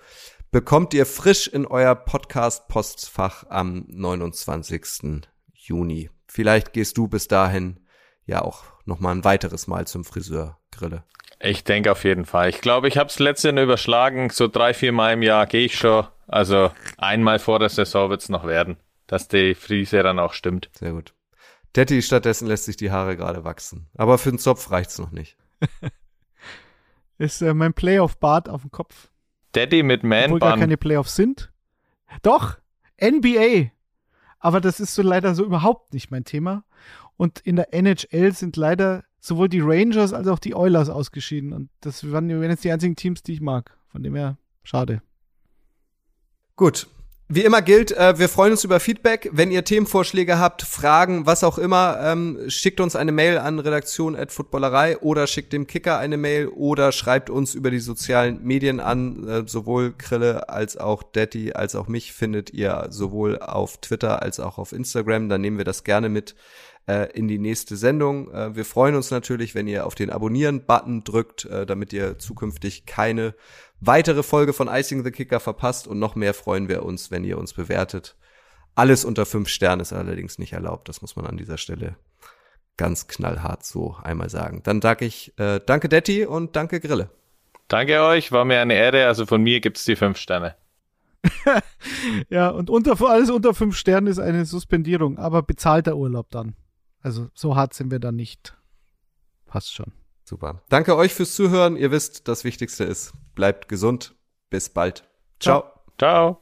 bekommt ihr frisch in euer Podcast-Postfach am 29. Juni. Vielleicht gehst du bis dahin ja auch noch mal ein weiteres Mal zum Friseur, Grille. Ich denke auf jeden Fall. Ich glaube, ich habe es letztendlich überschlagen. So drei, vier Mal im Jahr gehe ich schon. Also einmal vor der Saison wird's noch werden, dass die Frise dann auch stimmt. Sehr gut. Detti stattdessen lässt sich die Haare gerade wachsen. Aber für den Zopf reicht's noch nicht. Ist äh, mein Playoff-Bart auf dem Kopf. Daddy mit Man Obwohl gar keine Playoffs sind. Doch, NBA. Aber das ist so leider so überhaupt nicht mein Thema. Und in der NHL sind leider sowohl die Rangers als auch die Oilers ausgeschieden. Und das waren jetzt die einzigen Teams, die ich mag. Von dem her, schade. Gut, wie immer gilt, äh, wir freuen uns über Feedback. Wenn ihr Themenvorschläge habt, Fragen, was auch immer, ähm, schickt uns eine Mail an redaktion.footballerei oder schickt dem Kicker eine Mail oder schreibt uns über die sozialen Medien an. Äh, sowohl Krille als auch Daddy als auch mich findet ihr sowohl auf Twitter als auch auf Instagram. Dann nehmen wir das gerne mit äh, in die nächste Sendung. Äh, wir freuen uns natürlich, wenn ihr auf den Abonnieren-Button drückt, äh, damit ihr zukünftig keine weitere Folge von Icing the Kicker verpasst und noch mehr freuen wir uns, wenn ihr uns bewertet. Alles unter fünf Sternen ist allerdings nicht erlaubt. Das muss man an dieser Stelle ganz knallhart so einmal sagen. Dann danke ich, äh, danke Detti und danke Grille. Danke euch, war mir eine Ehre. Also von mir gibt's die fünf Sterne. ja, und unter, alles unter fünf Sternen ist eine Suspendierung, aber bezahlter Urlaub dann. Also so hart sind wir dann nicht. Passt schon. Super. Danke euch fürs Zuhören. Ihr wisst, das Wichtigste ist, bleibt gesund. Bis bald. Ciao. Ciao.